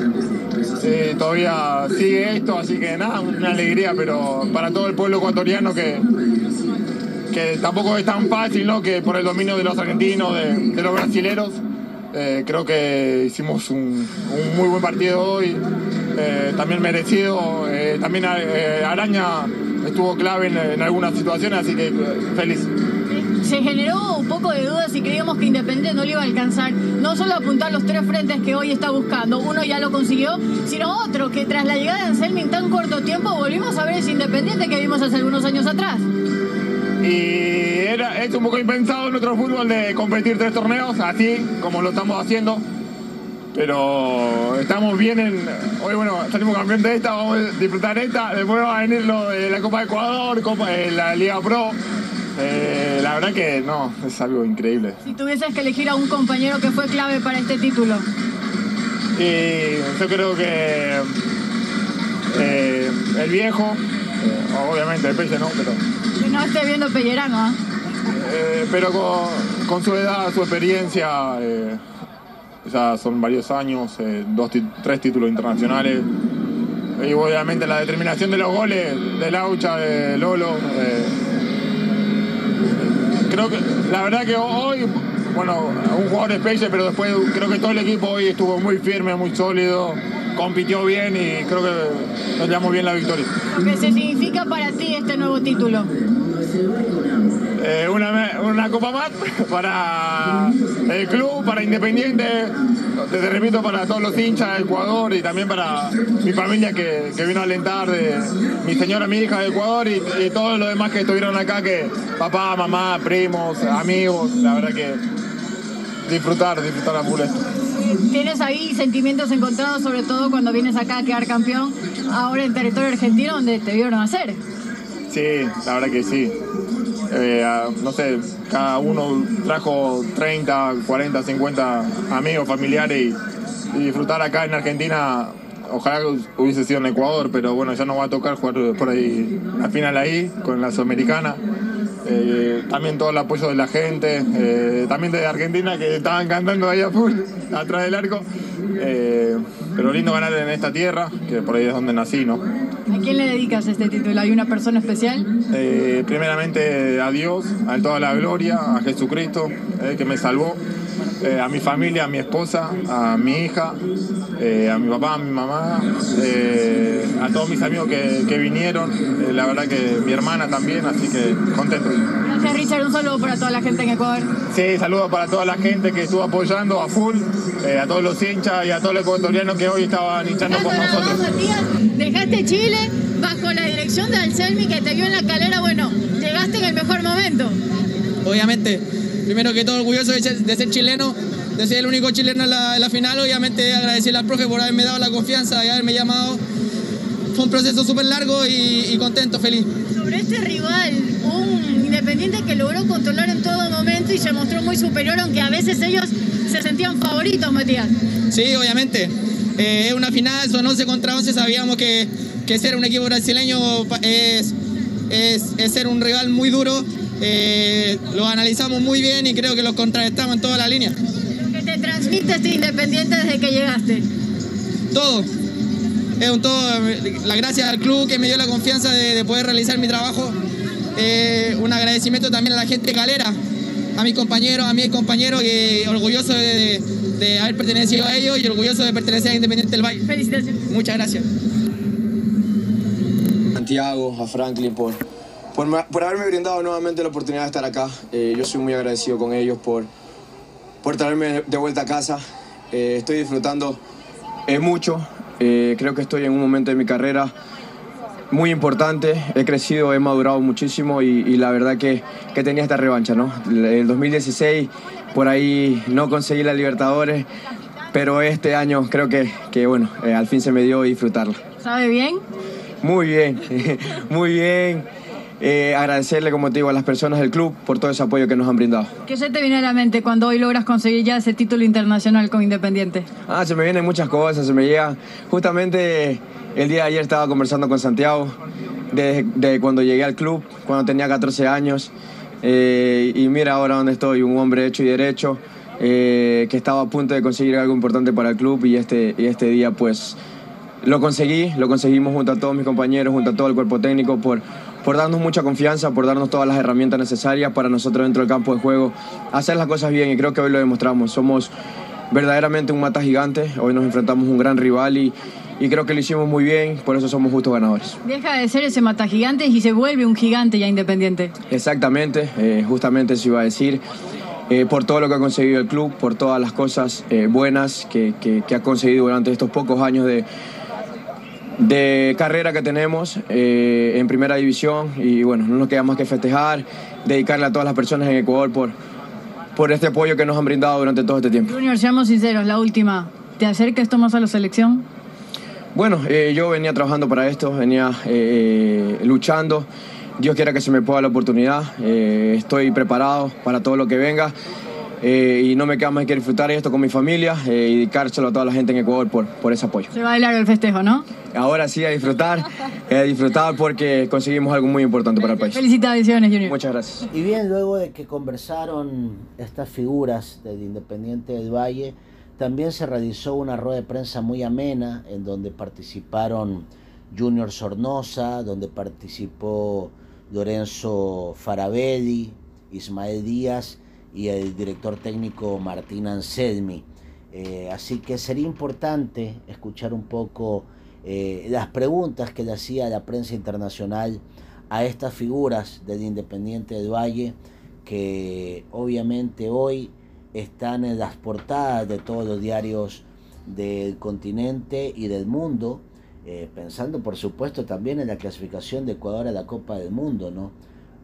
eh, todavía sigue esto, así que nada, una alegría, pero para todo el pueblo ecuatoriano que, que tampoco es tan fácil, ¿no? Que por el dominio de los argentinos, de, los brasileros. creo que hicimos un, muy buen partido hoy, también merecido. también Araña estuvo clave en, algunas situaciones, así que feliz. Se generó un poco de dudas y creíamos que Independiente no le iba a alcanzar, no solo apuntar los tres frentes que hoy está buscando, uno ya lo consiguió, sino otro que tras la llegada de Anselmi en tan corto tiempo volvimos a ver ese Independiente que vimos hace algunos años atrás. Y era, es un poco impensado en nuestro fútbol de competir tres torneos, así como lo estamos haciendo pero estamos bien en. Hoy, bueno, salimos campeón de esta, vamos a disfrutar esta. Después va a venir lo de la Copa de Ecuador, Copa, de la Liga Pro. Eh, la verdad que no, es algo increíble. Si tuvieses que elegir a un compañero que fue clave para este título. Y yo creo que eh, el viejo, eh, obviamente el Pelle no, pero. Que no esté viendo Pellerano, ¿ah? pero con, con, su edad, su experiencia ya son varios años, eh, dos, tres títulos internacionales. Y obviamente la determinación de los goles de Laucha, de Lolo. Eh, creo que la verdad que hoy, bueno, un jugador especial, pero después creo que todo el equipo hoy estuvo muy firme, muy sólido, compitió bien y creo que nos llevamos bien la victoria. ¿Qué significa para ti este nuevo título? Eh, una, una copa más para el club, para Independiente, te repito, para todos los hinchas de Ecuador y también para mi familia que, que vino a alentar, de mi señora, mi hija de Ecuador y, todos los demás que estuvieron acá, que papá, mamá, primos, amigos, la verdad que disfrutar, disfrutar a full. ¿Tienes ahí sentimientos encontrados, sobre todo cuando vienes acá a quedar campeón, ahora en territorio argentino, donde te vieron hacer? Sí, la verdad que sí. Eh, no sé, cada uno trajo 30, 40, 50 amigos, familiares y, disfrutar acá en Argentina. Ojalá hubiese sido en Ecuador, pero bueno, ya no va a tocar jugar por ahí la final ahí con la Sudamericana. Eh, también todo el apoyo de la gente, eh, también de Argentina que estaban cantando ahí a full, atrás del arco. Pero lindo ganar en esta tierra, que por ahí es donde nací, ¿no? ¿A quién le dedicas este título? ¿Hay una persona especial? Eh, primeramente a Dios, a toda la gloria, a Jesucristo, eh, que me salvó, eh, a mi familia, a mi esposa, a mi hija, eh, a mi papá, a mi mamá, a todos mis amigos que, que vinieron, la verdad que mi hermana también, así que contento. Gracias Richard, un saludo para toda la gente en Ecuador. Sí, saludos para toda la gente que estuvo apoyando a full, a todos los hinchas y a todos los ecuatorianos que hoy estaban hinchando vos, nosotros. Matías. Dejaste Chile bajo la dirección de Anselmi que te vio en la calera. Bueno, llegaste en el mejor momento. obviamente, primero que todo orgulloso de ser, de ser chileno, de ser el único chileno en la, en la final, obviamente agradecerle al profe por haberme dado la confianza y haberme llamado. Fue un proceso súper largo y, y contento, feliz. Sobre este rival, un independiente que logró controlar en todo momento y se mostró muy superior, aunque a veces ellos se sentían favoritos, Matías. Sí, obviamente. Eh, es una final, son 11 contra 11, sabíamos que, que ser un equipo brasileño es, es, es ser un rival muy duro. Eh, lo analizamos muy bien y creo que los contrarrestamos en toda la línea. ¿Qué te transmite este independiente desde que llegaste? todo. Es un todo. La gracias al club que me dio la confianza de, de poder realizar mi trabajo. Eh, un agradecimiento también a la gente calera, a mis compañeros, a mis compañeros, que orgulloso de, de haber pertenecido a ellos y orgulloso de pertenecer a Independiente del Valle. Felicitaciones. Muchas gracias. Santiago, a Franklin por, por, por haberme brindado nuevamente la oportunidad de estar acá. Eh, yo soy muy agradecido con ellos por, por traerme de vuelta a casa. Eh, estoy disfrutando eh, mucho. Eh, creo que estoy en un momento de mi carrera muy importante. He crecido, he madurado muchísimo y, y la verdad que, que tenía esta revancha. ¿no? El 2016 por ahí no conseguí la Libertadores, pero este año creo que, que bueno, eh, al fin se me dio disfrutarla. ¿Sabe bien? Muy bien, muy bien. Eh, agradecerle, como te digo, a las personas del club por todo ese apoyo que nos han brindado. ¿Qué se te viene a la mente cuando hoy logras conseguir ya ese título internacional con Independiente? Ah, se me vienen muchas cosas, se me llega. Justamente el día de ayer estaba conversando con Santiago de, de cuando llegué al club, cuando tenía 14 años. Eh, y mira ahora dónde estoy, un hombre hecho y derecho, eh, que estaba a punto de conseguir algo importante para el club y este, y este día pues lo conseguí, lo conseguimos junto a todos mis compañeros, junto a todo el cuerpo técnico por, por darnos mucha confianza, por darnos todas las herramientas necesarias para nosotros dentro del campo de juego hacer las cosas bien y creo que hoy lo demostramos. Somos verdaderamente un mata gigante, hoy nos enfrentamos a un gran rival y, y creo que lo hicimos muy bien, por eso somos justos ganadores. Deja de ser ese mata gigantes y se vuelve un gigante ya Independiente. Exactamente, eh, justamente eso iba a decir. eh, por todo lo que ha conseguido el club, por todas las cosas eh, buenas que, que- que ha conseguido durante estos pocos años de, de carrera que tenemos en primera división. Y bueno, no nos queda más que festejar, dedicarle a todas las personas en Ecuador por, por este apoyo que nos han brindado durante todo este tiempo. Junior, seamos sinceros, la última. ¿Te acerca esto más a la selección? Bueno, eh, yo venía trabajando para esto, venía eh, luchando. Dios quiera que se me pueda la oportunidad. Eh, estoy preparado para todo lo que venga. Eh, y no me queda más que disfrutar esto con mi familia eh, y dedicárselo a toda la gente en Ecuador por, por ese apoyo. Se va de largo el festejo, ¿no? Ahora sí, a disfrutar, eh, a disfrutar porque conseguimos algo muy importante para el país. Felicitaciones, Junior. Muchas gracias. Y bien, luego de que conversaron estas figuras del Independiente del Valle, también se realizó una rueda de prensa muy amena en donde participaron Junior Sornosa, donde participó Lorenzo Farabelli, Ismael Díaz y el director técnico Martín Anselmi. Eh, así que sería importante escuchar un poco eh, las preguntas que le hacía la prensa internacional a estas figuras del Independiente del Valle que obviamente hoy están en las portadas de todos los diarios del continente y del mundo, eh, pensando por supuesto también en la clasificación de Ecuador a la Copa del Mundo, ¿no?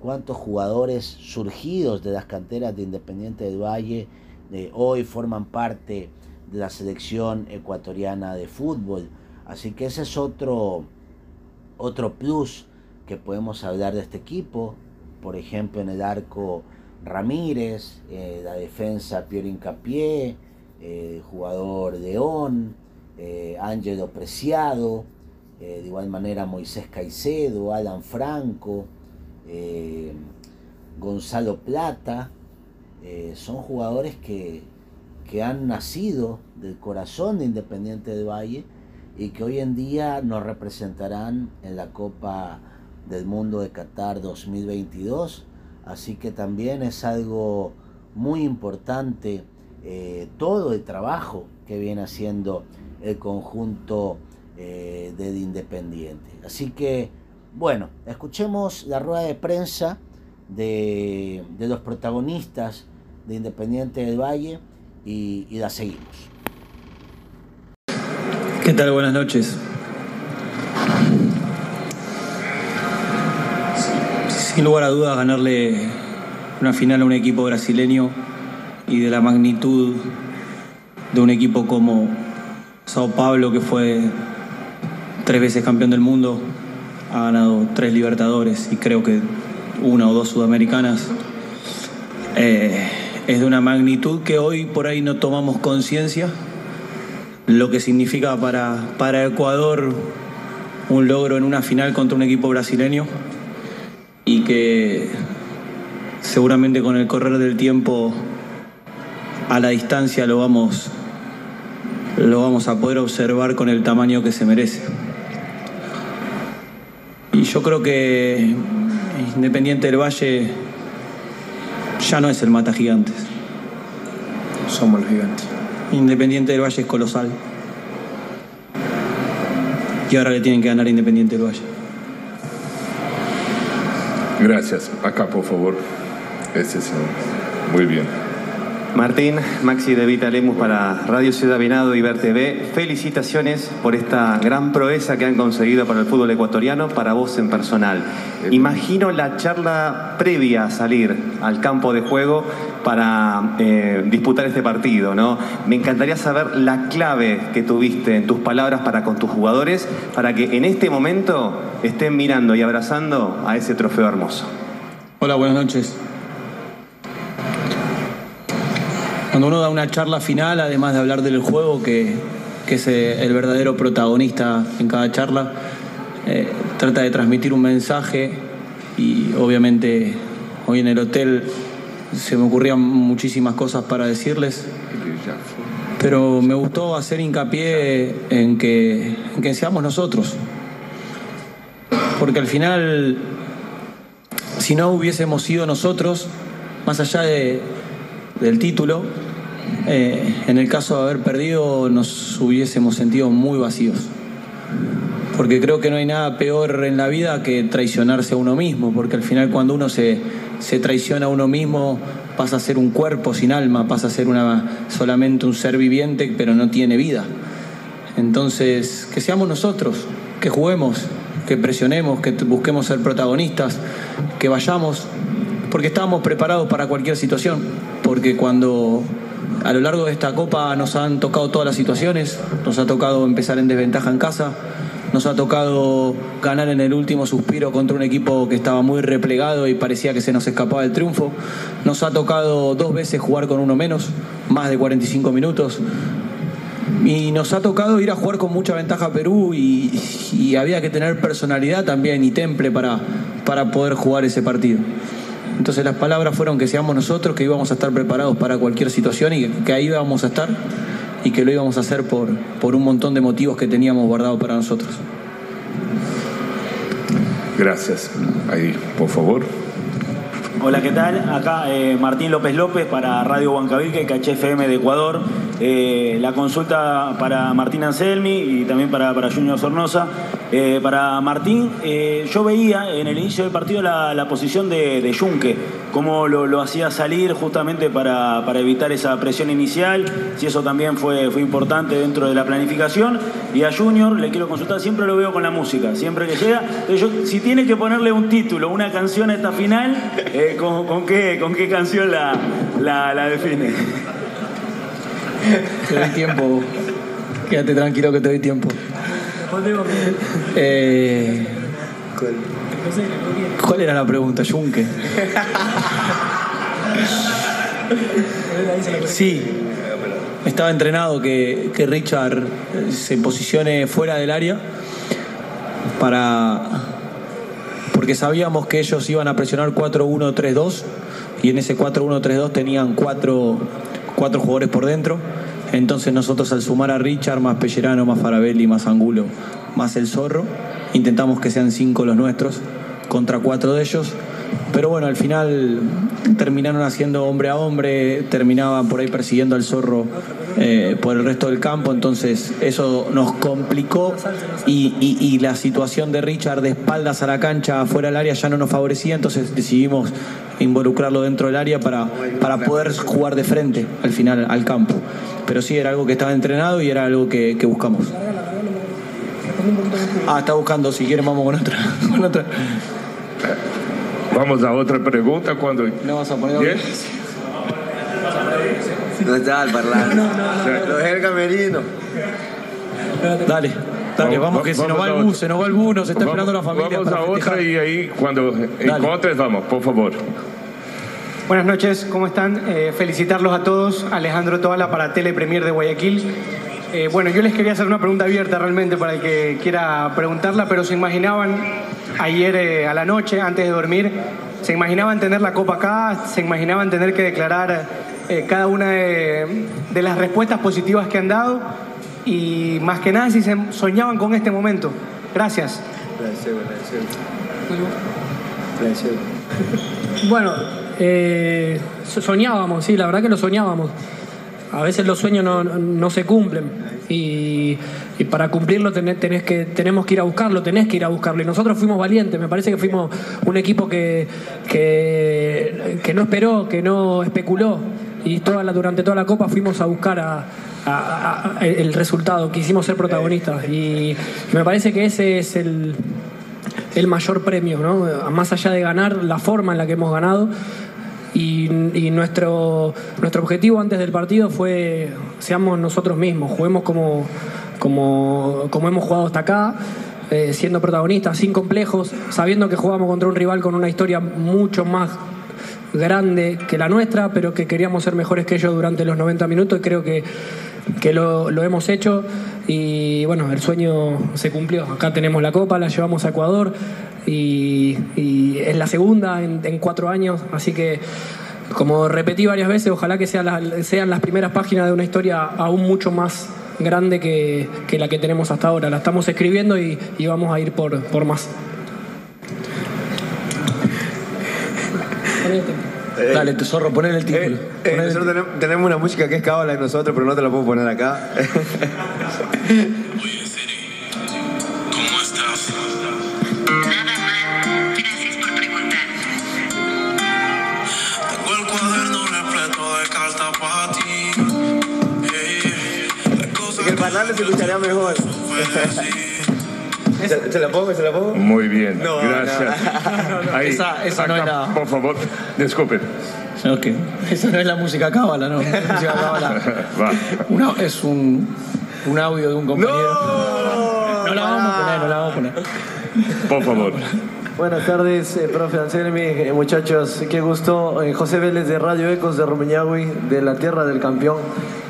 Cuántos jugadores surgidos de las canteras de Independiente del Valle eh, hoy forman parte de la selección ecuatoriana de fútbol. Así que ese es otro, otro plus que podemos hablar de este equipo. Por ejemplo, en el arco Ramírez, eh, la defensa Pierre Incapié, eh, jugador León, eh, Ángelo Preciado, de igual manera Moisés Caicedo, Alan Franco, Gonzalo Plata, son jugadores que, que han nacido del corazón de Independiente del Valle y que hoy en día nos representarán en la Copa del Mundo de Qatar 2022 Así que también es algo muy importante eh, todo el trabajo que viene haciendo el conjunto eh, del Independiente. Así que, bueno, escuchemos la rueda de prensa de, los protagonistas de Independiente del Valle y, y la seguimos. ¿Qué tal? Buenas noches. sin lugar a dudas ganarle una final a un equipo brasileño y de la magnitud de un equipo como Sao Paulo, que fue tres veces campeón del mundo, ha ganado tres Libertadores y creo que una o dos Sudamericanas. Eh, es de una magnitud que hoy por ahí no tomamos conciencia, lo que significa para, para Ecuador un logro en una final contra un equipo brasileño y que seguramente con el correr del tiempo a la distancia lo vamos, lo vamos a poder observar con el tamaño que se merece. Yo creo que Independiente del Valle ya no es el mata gigantes. Somos los gigantes. Independiente del Valle es colosal. Y ahora le tienen que ganar Independiente del Valle. Gracias. Acá, por favor. Ese es muy bien. Martín, Maxi de Vitalemus para Radio Ciudad Venado y Ver TV. Felicitaciones por esta gran proeza que han conseguido para el fútbol ecuatoriano, para vos en personal. Imagino la charla previa a salir al campo de juego para eh, disputar este partido, ¿no? Me encantaría saber la clave que tuviste en tus palabras para con tus jugadores, para que en este momento estén mirando y abrazando a ese trofeo hermoso. Hola, buenas noches. Cuando uno da una charla final, además de hablar del juego, que, es eh, el verdadero protagonista en cada charla, eh, trata de transmitir un mensaje y obviamente hoy en el hotel se me ocurrían muchísimas cosas para decirles, pero me gustó hacer hincapié en que, seamos nosotros, porque al final, si no hubiésemos sido nosotros, más allá de, del título, eh, en el caso de haber perdido nos hubiésemos sentido muy vacíos. Porque creo que no hay nada peor en la vida que traicionarse a uno mismo, porque al final cuando uno se, se traiciona a uno mismo pasa a ser un cuerpo sin alma, pasa a ser una, solamente un ser viviente pero no tiene vida. Entonces, que seamos nosotros, que juguemos, que presionemos, que busquemos ser protagonistas, que vayamos, porque estamos preparados para cualquier situación, porque cuando a lo largo de esta copa nos han tocado todas las situaciones, nos ha tocado empezar en desventaja en casa, nos ha tocado ganar en el último suspiro contra un equipo que estaba muy replegado y parecía que se nos escapaba el triunfo. Nos ha tocado dos veces jugar con uno menos, más de 45 minutos. Y nos ha tocado ir a jugar con mucha ventaja a Perú y, había que tener personalidad también y temple para, para poder jugar ese partido. Entonces las palabras fueron que seamos nosotros, que íbamos a estar preparados para cualquier situación y que, ahí íbamos a estar y que lo íbamos a hacer por, por un montón de motivos que teníamos guardados para nosotros. Gracias. Ahí, por favor. Hola, ¿qué tal? Acá eh, Martín López López para Radio Huancavilca y FM de Ecuador. Eh, la consulta para Martín Anselmi y también para, para Junior Sornosa. Eh, para Martín, eh, yo veía en el inicio del partido la, posición de, de Junque, cómo lo, hacía salir justamente para, evitar esa presión inicial, si eso también fue, fue importante dentro de la planificación. Y a Junior le quiero consultar, siempre lo veo con la música, siempre que llega. Si tiene que ponerle un título, una canción a esta final, ¿con, qué, ¿con qué canción la, la define? Te doy tiempo. Quédate tranquilo que te doy tiempo. Eh, ¿Cuál era la pregunta, Junque? Sí, estaba entrenado que, que Richard se posicione fuera del área para porque sabíamos que ellos iban a presionar 4-1-3-2 y en ese 4-1-3-2 tenían cuatro, cuatro jugadores por dentro. Entonces nosotros al sumar a Richard, más Pellerano, más Farabelli, más Angulo, más el Zorro, intentamos que sean cinco los nuestros contra cuatro de ellos. Pero bueno, al final terminaron haciendo hombre a hombre, terminaban por ahí persiguiendo al zorro eh, por el resto del campo, entonces eso nos complicó y, y- la situación de Richard de espaldas a la cancha afuera del área ya no nos favorecía, entonces decidimos involucrarlo dentro del área para, para poder jugar de frente al final al campo. Pero sí, era algo que estaba entrenado y era algo que, buscamos. Ah, está buscando, si quieren vamos con otra. Vamos a otra pregunta cuando... No vas a poner ¿Bien? No está el parlante. Lo es el camerino. Dale, dale, vamos, que se nos va el bus, se nos va el bus, nos está Vamos- esperando la familia. Vamos para a otra y ahí cuando encontres vamos, por favor. Buenas noches, ¿cómo están? Eh, felicitarlos a todos. Alejandro Toala para Tele Premier de Guayaquil. Eh, bueno, yo les quería hacer una pregunta abierta realmente para el que quiera preguntarla, pero se imaginaban ayer eh, a la noche, antes de dormir, se imaginaban tener la copa acá, se imaginaban tener que declarar eh, cada una de, las respuestas positivas que han dado y más que nada si se soñaban con este momento. Gracias. Bueno, eh, so- soñábamos, sí, la verdad que lo soñábamos. A veces los sueños no, no se cumplen y, y para cumplirlo tenés, tenés que, tenemos que ir a buscarlo, tenés que ir a buscarlo. Y nosotros fuimos valientes, me parece que fuimos un equipo que, que, no esperó, que no especuló. Y toda la, durante toda la Copa fuimos a buscar a- el resultado, quisimos ser protagonistas. Y, y me parece que ese es el, el mayor premio, ¿no? Más allá de ganar, la forma en la que hemos ganado. Y, y nuestro, nuestro objetivo antes del partido fue seamos nosotros mismos, juguemos como, como, como hemos jugado hasta acá, eh, siendo protagonistas, sin complejos, sabiendo que jugamos contra un rival con una historia mucho más grande que la nuestra, pero que queríamos ser mejores que ellos durante los 90 minutos y creo que, que lo, hemos hecho y bueno, el sueño se cumplió. Acá tenemos la copa, la llevamos a Ecuador y, es la segunda en, en cuatro años, así que como repetí varias veces, ojalá que sea la- sean las primeras páginas de una historia aún mucho más grande que, que la que tenemos hasta ahora. La estamos escribiendo y, y vamos a ir por, por más. Dale, tu zorro, el título. Eh, nosotros tenemos, tenemos una música que es cábala de nosotros, pero no te la puedo poner acá. se escucharía mejor. ¿Se, se la pongo? ¿Se la pongo? Muy bien, No, gracias. no, no. Ahí, Esa- esa no acá, era- Por favor, disculpe. Ok, esa no es la música cábala, no. La música cábala Va. una- es un, un audio de un compañero. No, la vamos a poner, no la vamos a poner. Por favor. Buenas tardes, eh, profe Anselmi, eh, muchachos, qué gusto. Eh, José Vélez de Radio Ecos de Rumiñahui, de la tierra del campeón.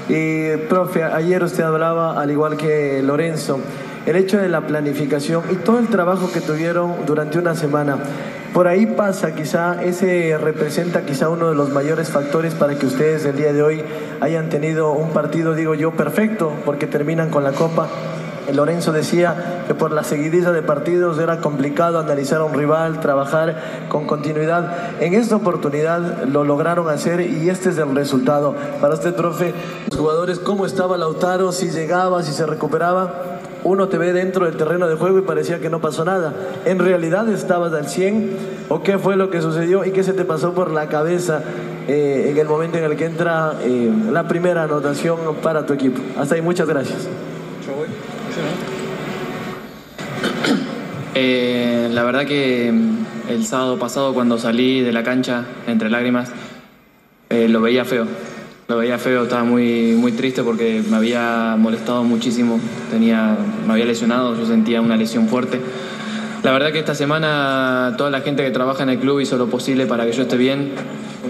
Y, profe, ayer usted hablaba, al igual que Lorenzo, el hecho de la planificación y todo el trabajo que tuvieron durante una semana. Por ahí pasa, quizá ese representa quizá uno de los mayores factores para que ustedes el día de hoy hayan tenido un partido, digo yo, perfecto, porque terminan con la copa. Lorenzo decía que por la seguidilla de partidos era complicado analizar a un rival, trabajar con continuidad. En esta oportunidad lo lograron hacer y este es el resultado. Para usted, profe, los jugadores, ¿cómo estaba Lautaro? Si llegaba, si se recuperaba uno te ve dentro del terreno de juego y parecía que no pasó nada. ¿En realidad estabas al 100? ¿O qué fue lo que sucedió y qué se te pasó por la cabeza eh, en el momento en el que entra eh, la primera anotación para tu equipo? Hasta ahí, muchas gracias. Eh, la verdad que el sábado pasado cuando salí de la cancha entre lágrimas, lo veía feo lo veía feo, estaba muy, muy triste porque me había molestado muchísimo, tenía, me había lesionado, yo sentía una lesión fuerte. La verdad que esta semana toda la gente que trabaja en el club hizo lo posible para que yo esté bien.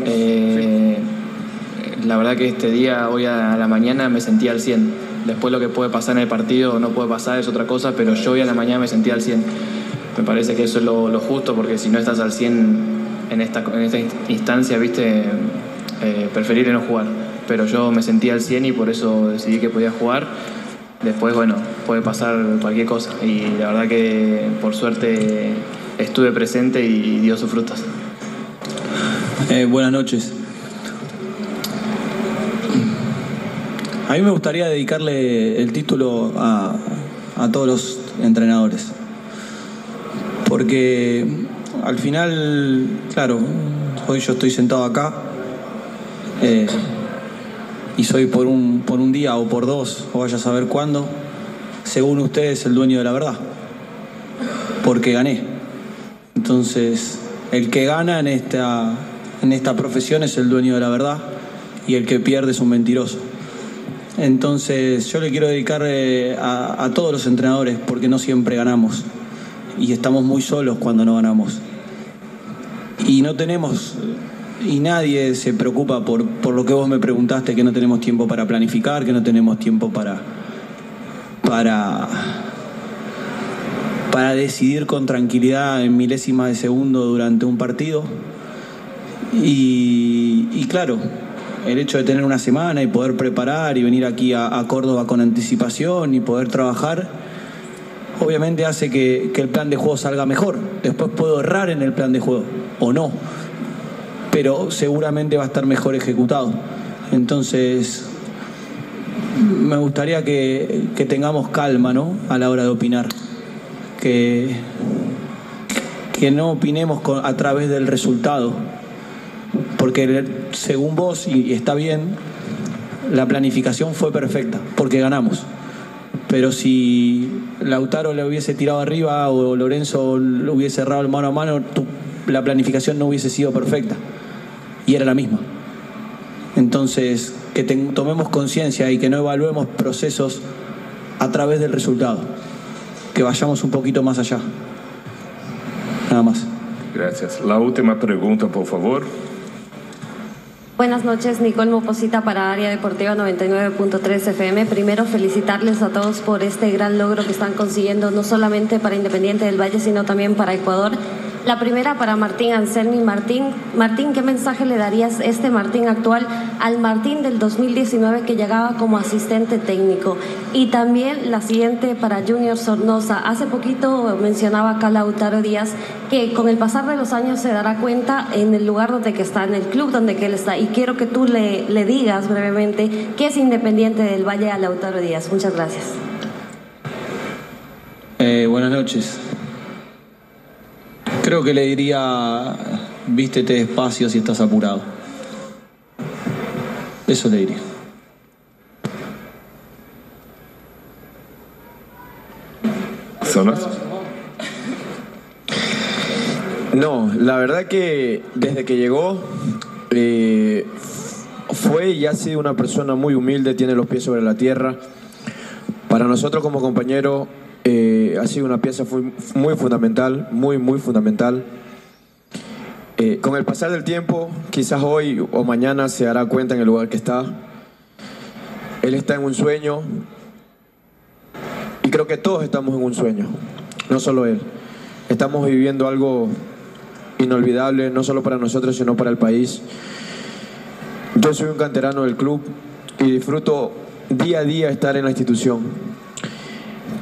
Eh, la verdad que este día, hoy a la mañana, me sentía al 100. Después lo que puede pasar en el partido no puede pasar es otra cosa, pero yo hoy a la mañana me sentía al 100. Me parece que eso es lo, justo porque si no estás al 100 en esta, en esta instancia, viste, eh, no jugar pero yo me sentía al 100 y por eso decidí que podía jugar. Después, bueno, puede pasar cualquier cosa y la verdad que por suerte estuve presente y dio sus frutos. Eh, buenas noches. A mí me gustaría dedicarle el título a, todos los entrenadores. Porque al final, claro, hoy yo estoy sentado acá. Eh, y soy por un, por un día o por dos, o vaya a saber cuándo, según ustedes el dueño de la verdad, porque gané. Entonces, el que gana en esta, en esta profesión es el dueño de la verdad y el que pierde es un mentiroso. Entonces, yo le quiero dedicar eh, a, a todos los entrenadores, porque no siempre ganamos y estamos muy solos cuando no ganamos. Y no tenemos y nadie se preocupa por, lo que vos me preguntaste, que no tenemos tiempo para planificar, que no tenemos tiempo para, para, para decidir con tranquilidad en milésima de segundo durante un partido. Y, claro, el hecho de tener una semana y poder preparar y venir aquí a, Córdoba con anticipación y poder trabajar, obviamente hace que, el plan de juego salga mejor. Después puedo errar en el plan de juego o no pero seguramente va a estar mejor ejecutado. Entonces, me gustaría que, tengamos calma ¿no? a la hora de opinar, que, que no opinemos a través del resultado, porque según vos, y está bien, la planificación fue perfecta, porque ganamos. Pero si Lautaro le hubiese tirado arriba o Lorenzo le hubiese cerrado el mano a mano, la planificación no hubiese sido perfecta y era la misma. Entonces, que tomemos conciencia y que no evaluemos procesos a través del resultado, que vayamos un poquito más allá. Nada más. Gracias. La última pregunta, por favor. Buenas noches, Nicole Moposita para Área Deportiva 99.3 FM. Primero, felicitarles a todos por este gran logro que están consiguiendo, no solamente para Independiente del Valle, sino también para Ecuador. La primera para Martín Anselmi. Martín, Martín, ¿qué mensaje le darías este Martín actual al Martín del 2019 que llegaba como asistente técnico? Y también la siguiente para Junior Sornosa. Hace poquito mencionaba acá Lautaro Díaz que con el pasar de los años se dará cuenta en el lugar donde que está, en el club donde que él está. Y quiero que tú le, digas brevemente qué es Independiente del Valle a Lautaro Díaz. Muchas gracias. Eh, buenas noches. Creo que le diría, vístete despacio si estás apurado. Eso le diría. ¿Zonas? No, la verdad que desde que llegó eh, fue y ha sido una persona muy humilde, tiene los pies sobre la tierra. Para nosotros como compañero eh, ha sido una pieza muy, fundamental, muy, muy fundamental. Eh, con el pasar del tiempo, quizás hoy o mañana se dará cuenta en el lugar que está. Él está en un sueño y creo que todos estamos en un sueño, no solo él. Estamos viviendo algo inolvidable, no solo para nosotros, sino para el país. Yo soy un canterano del club y disfruto día a día estar en la institución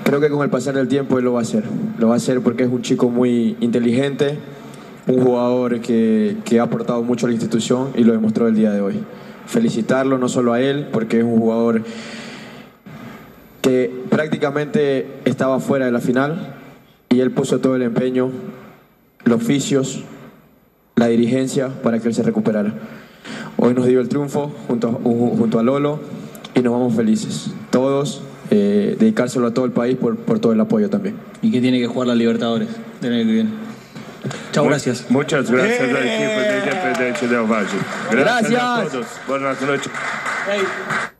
creo que con el pasar del tiempo él lo va a hacer. Lo va a hacer porque es un chico muy inteligente, un jugador que, que ha aportado mucho a la institución y lo demostró el día de hoy. Felicitarlo no solo a él, porque es un jugador que prácticamente estaba fuera de la final y él puso todo el empeño, los oficios, la dirigencia para que él se recuperara. Hoy nos dio el triunfo junto junto a Lolo y nos vamos felices. Todos, eh, dedicárselo a todo el país por, por todo el apoyo también. ¿Y qué tiene que jugar la Libertadores del año que viene? Chao, Mu- gracias. Muchas gracias al equipo de Independiente del Valle. Gracias, a Gracias. todos. Buenas noches.